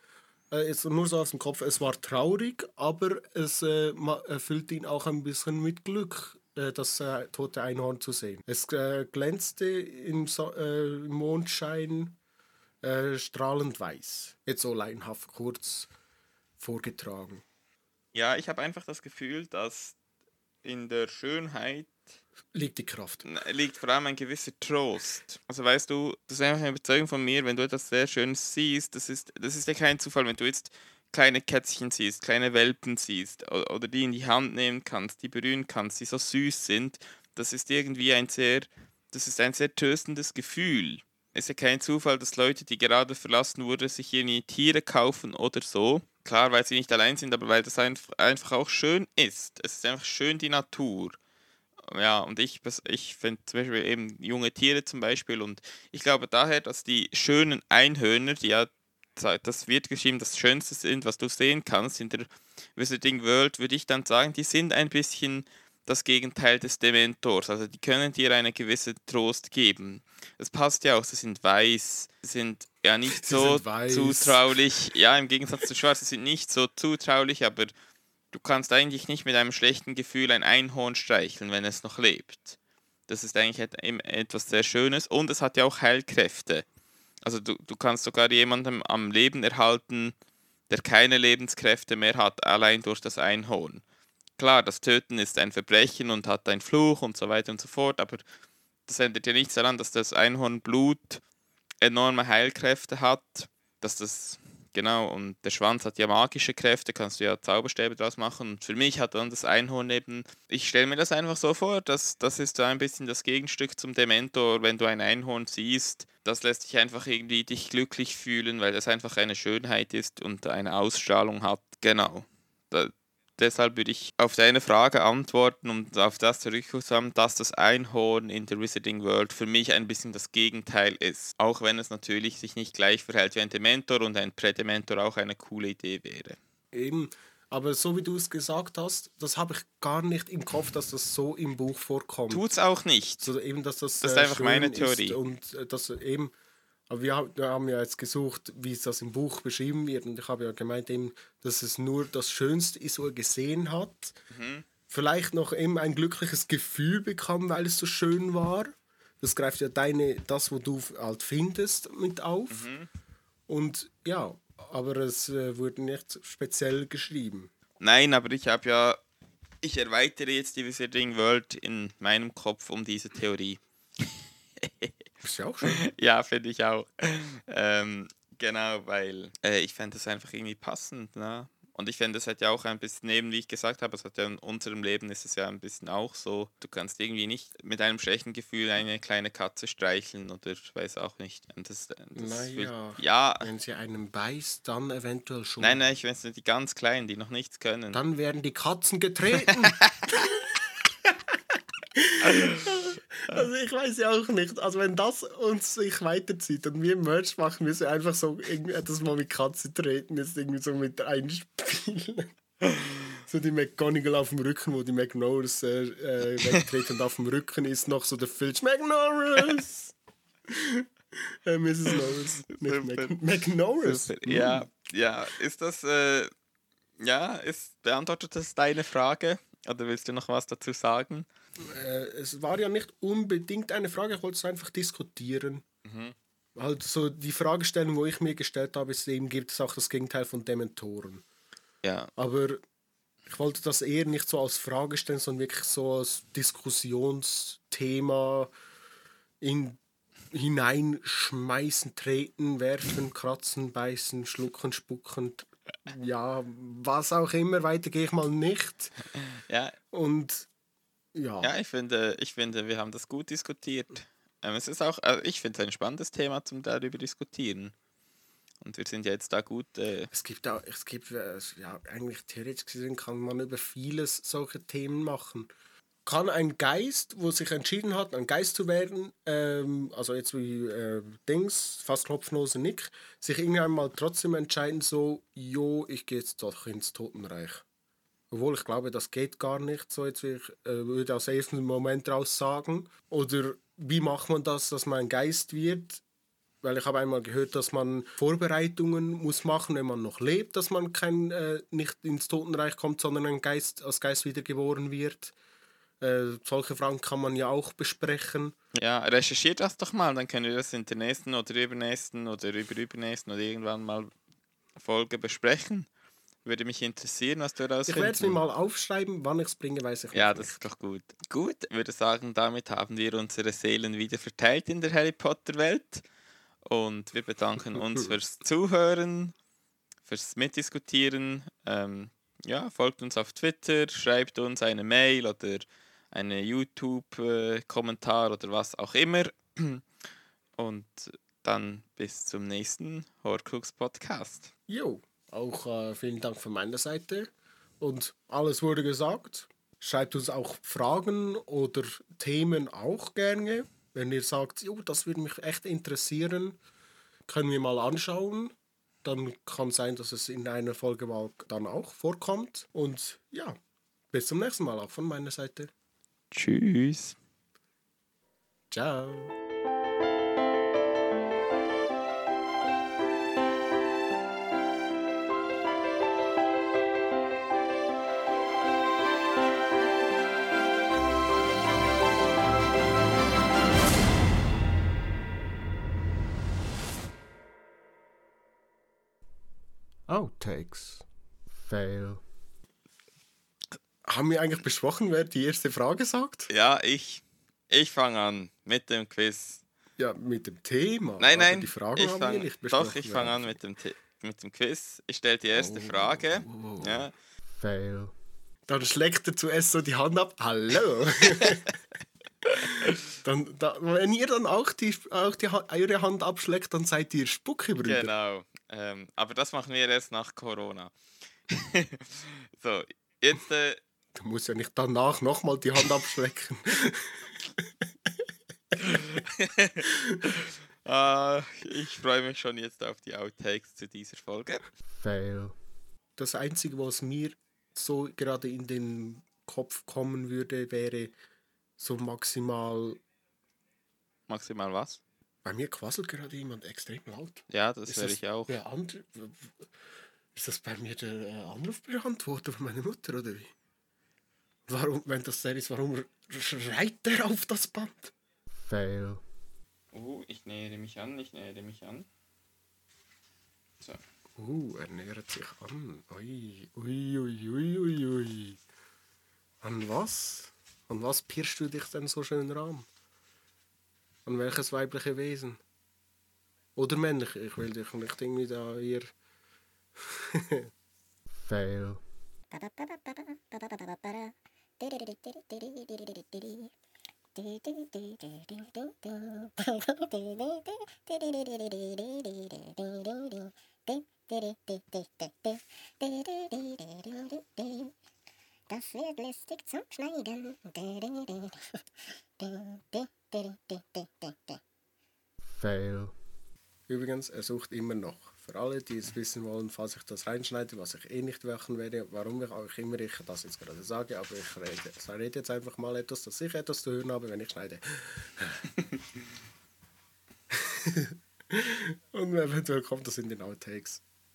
äh, jetzt nur so aus dem Kopf, es war traurig, aber es äh, erfüllte ihn auch ein bisschen mit Glück, das äh, tote Einhorn zu sehen. Es äh, glänzte im, so äh, im Mondschein äh, strahlend weiß. Jetzt so leinhaft kurz vorgetragen. Ja, ich habe einfach das Gefühl, dass in der Schönheit Liegt die Kraft. liegt vor allem ein gewisser Trost. Also weißt du, das ist einfach eine Überzeugung von mir, wenn du etwas sehr Schönes siehst, das ist, das ist ja kein Zufall, wenn du jetzt kleine Kätzchen siehst, kleine Welpen siehst oder die in die Hand nehmen kannst, die berühren kannst, die so süß sind, das ist irgendwie ein sehr, das ist ein sehr tröstendes Gefühl. Es ist ja kein Zufall, dass Leute, die gerade verlassen wurden, sich irgendwie Tiere kaufen oder so. Klar, weil sie nicht allein sind, aber weil das einf- einfach auch schön ist. Es ist einfach schön die Natur ja, und ich, ich finde zum Beispiel eben junge Tiere zum Beispiel und ich glaube daher, dass die schönen Einhörner, die ja, das wird geschrieben, das Schönste sind, was du sehen kannst in der Wizarding World, würde ich dann sagen, die sind ein bisschen das Gegenteil des Dementors. Also die können dir eine gewisse Trost geben. Das passt ja auch, sie sind weiß, sie sind ja nicht Sie so zutraulich. Ja, im Gegensatz zu Schwarz, sie sind nicht so zutraulich, aber du kannst eigentlich nicht mit einem schlechten Gefühl ein Einhorn streicheln, wenn es noch lebt. Das ist eigentlich etwas sehr Schönes und es hat ja auch Heilkräfte. Also du, du kannst sogar jemandem am Leben erhalten, der keine Lebenskräfte mehr hat, allein durch das Einhorn. Klar, das Töten ist ein Verbrechen und hat einen Fluch und so weiter und so fort, aber das ändert ja nichts daran, dass das Einhornblut enorme Heilkräfte hat, dass das Genau, und der Schwanz hat ja magische Kräfte, kannst du ja Zauberstäbe draus machen. Und für mich hat dann das Einhorn eben, ich stelle mir das einfach so vor, dass das ist so ein bisschen das Gegenstück zum Dementor, wenn du ein Einhorn siehst, das lässt dich einfach irgendwie dich glücklich fühlen, weil das einfach eine Schönheit ist und eine Ausstrahlung hat. Genau. Deshalb würde ich auf deine Frage antworten und auf das zurückkommen, dass das Einhorn in der Wizarding World für mich ein bisschen das Gegenteil ist. Auch wenn es natürlich sich nicht gleich verhält wie ein Dementor und ein Prädementor auch eine coole Idee wäre. Eben, Aber so wie du es gesagt hast, das habe ich gar nicht im Kopf, dass das so im Buch vorkommt. Tut's auch nicht. So eben, dass das, Das ist äh, einfach meine Theorie. Und äh, dass eben, aber wir, haben- ja jetzt gesucht, wie es das im Buch beschrieben wird. Und ich habe ja gemeint, eben, dass es nur das Schönste ist, was er gesehen hat. Mhm. Vielleicht noch eben ein glückliches Gefühl bekam, weil es so schön war. Das greift ja deine, das, was du halt findest, mit auf. Mhm. Und ja, aber es äh, wurde nicht speziell geschrieben. Nein, aber ich habe ja. Ich erweitere jetzt die Wizarding World in meinem Kopf um diese Theorie. Ist ja auch schön. Ja, finde ich auch. Ähm, genau, weil äh, ich fände das einfach irgendwie passend. Ne? Und ich finde, das hat ja auch ein bisschen, eben wie ich gesagt habe, es hat ja in unserem Leben ist es ja ein bisschen auch so, du kannst irgendwie nicht mit einem schlechten Gefühl eine kleine Katze streicheln oder ich weiß auch nicht. Das, das Naja. will- ja, Wenn sie einen beißt, dann eventuell schon. nein, nein, ich weiß nicht, die ganz Kleinen, die noch nichts können. Dann werden die Katzen getreten. also ich weiß ja auch nicht. Also wenn das uns sich weiterzieht und wir Merch machen, müssen wir einfach so irgendwie das mal mit Katzen treten, jetzt irgendwie so mit einspielen. So die McGonagall auf dem Rücken, wo die McNorris äh, äh, wegtreten und auf dem Rücken ist noch so der Filch McNorris. äh, Mrs. Norris. Nicht Super. Mac McNorris. Ja, ja, ist das, äh, ja, ist, beantwortet das deine Frage? Oder willst du noch was dazu sagen? Äh, es war ja nicht unbedingt eine Frage, ich wollte es einfach diskutieren. Halt so die Fragestellung, wo ich mir gestellt habe, ist eben, gibt es auch das Gegenteil von Dementoren. Ja, Aber ich wollte das eher nicht so als Frage stellen, sondern wirklich so als Diskussionsthema in hineinschmeißen, treten, werfen, kratzen, beißen, schlucken, spucken, ja, was auch immer, weiter gehe ich mal nicht. ja, Und ja, ja, ich finde, ich finde, wir haben das gut diskutiert. Ähm, es ist auch, also ich finde es ein spannendes Thema zum darüber diskutieren. Und wir sind ja jetzt da gut, äh, Es gibt auch, es gibt, äh, ja, eigentlich theoretisch gesehen kann man über vieles solche Themen machen. Kann ein Geist, wo sich entschieden hat, ein Geist zu werden, ähm, also jetzt wie äh, Dings, fast Klopfnose Nick, sich irgendwann mal trotzdem entscheiden, so, jo, ich gehe jetzt doch ins Totenreich. Obwohl ich glaube, das geht gar nicht, so jetzt ich äh, würde aus ersten Moment raus sagen. Oder wie macht man das, dass man ein Geist wird? Weil ich habe einmal gehört, dass man Vorbereitungen muss machen, wenn man noch lebt, dass man kein, äh, nicht ins Totenreich kommt, sondern ein Geist, als Geist wiedergeboren wird. Äh, solche Fragen kann man ja auch besprechen. ja, recherchiert das doch mal, dann können wir das in der nächsten oder übernächsten oder überübernächsten oder irgendwann mal Folge besprechen. Würde mich interessieren, was du Ich werde es mir mal aufschreiben, wann ich es bringe, weiß ich Ja, das nicht. ist doch gut. Gut, würde sagen, damit haben wir unsere Seelen wieder verteilt in der Harry Potter Welt. Und wir bedanken uns fürs Zuhören, fürs Mitdiskutieren. Ähm, ja, folgt uns auf Twitter, schreibt uns eine Mail oder eine YouTube-Kommentar oder was auch immer. Und dann bis zum nächsten Horcrux Podcast. Jo, auch äh, vielen Dank von meiner Seite. Und alles wurde gesagt. Schreibt uns auch Fragen oder Themen auch gerne. Wenn ihr sagt, jo, das würde mich echt interessieren, können wir mal anschauen. Dann kann sein, dass es in einer Folge mal dann auch vorkommt. Und ja, bis zum nächsten Mal auch von meiner Seite. Tschüss. Ciao. Outtakes. Fail. Haben wir eigentlich besprochen, wer die erste Frage sagt? Ja, ich. Ich fange an mit dem Quiz. Ja, mit dem Thema. Nein, aber nein. Die Fragen ich haben fang, wir nicht besprochen. Doch, ich fange an mit dem, mit dem Quiz. Ich stelle die erste Oh, Frage. oh. Ja. Fail. Dann schlägt er zuerst so die Hand ab. Hallo. dann, da, wenn ihr dann auch, die, auch die, eure Hand abschlägt, dann seid ihr Spuckebrüder. Genau. Ähm, aber das machen wir erst nach Corona. so, jetzt. Äh, Du musst ja nicht danach nochmal die Hand abschlecken. ah, ich freue mich schon jetzt auf die Outtakes zu dieser Folge. Fail. das Einzige, was mir so gerade in den Kopf kommen würde, wäre so maximal. Maximal was? Bei mir quasselt gerade jemand extrem laut. Ja, das Ist wäre ich auch. Ist das bei mir der äh, Anrufbeantworter von meiner Mutter oder wie? Warum, wenn das der ist, warum schreit der auf das Band? Fail. Oh, ich nähere mich an, ich nähere mich an. So. Uh, er nähert sich an. Ui, ui, ui, ui, ui, ui. An was? An was pirschst du dich denn so schön ran? An welches weibliche Wesen? Oder männlich? Ich will dich nicht irgendwie da hier. Fail. Das wird lästig zum Schneiden. Fail. Übrigens, er sucht immer noch. Für alle, die es wissen wollen, falls ich das reinschneide, was ich eh nicht machen werde, warum ich auch immer ich das jetzt gerade sage, aber ich rede, ich rede jetzt einfach mal etwas, dass ich etwas zu hören habe, wenn ich schneide. Und eventuell kommt das in den Outtakes.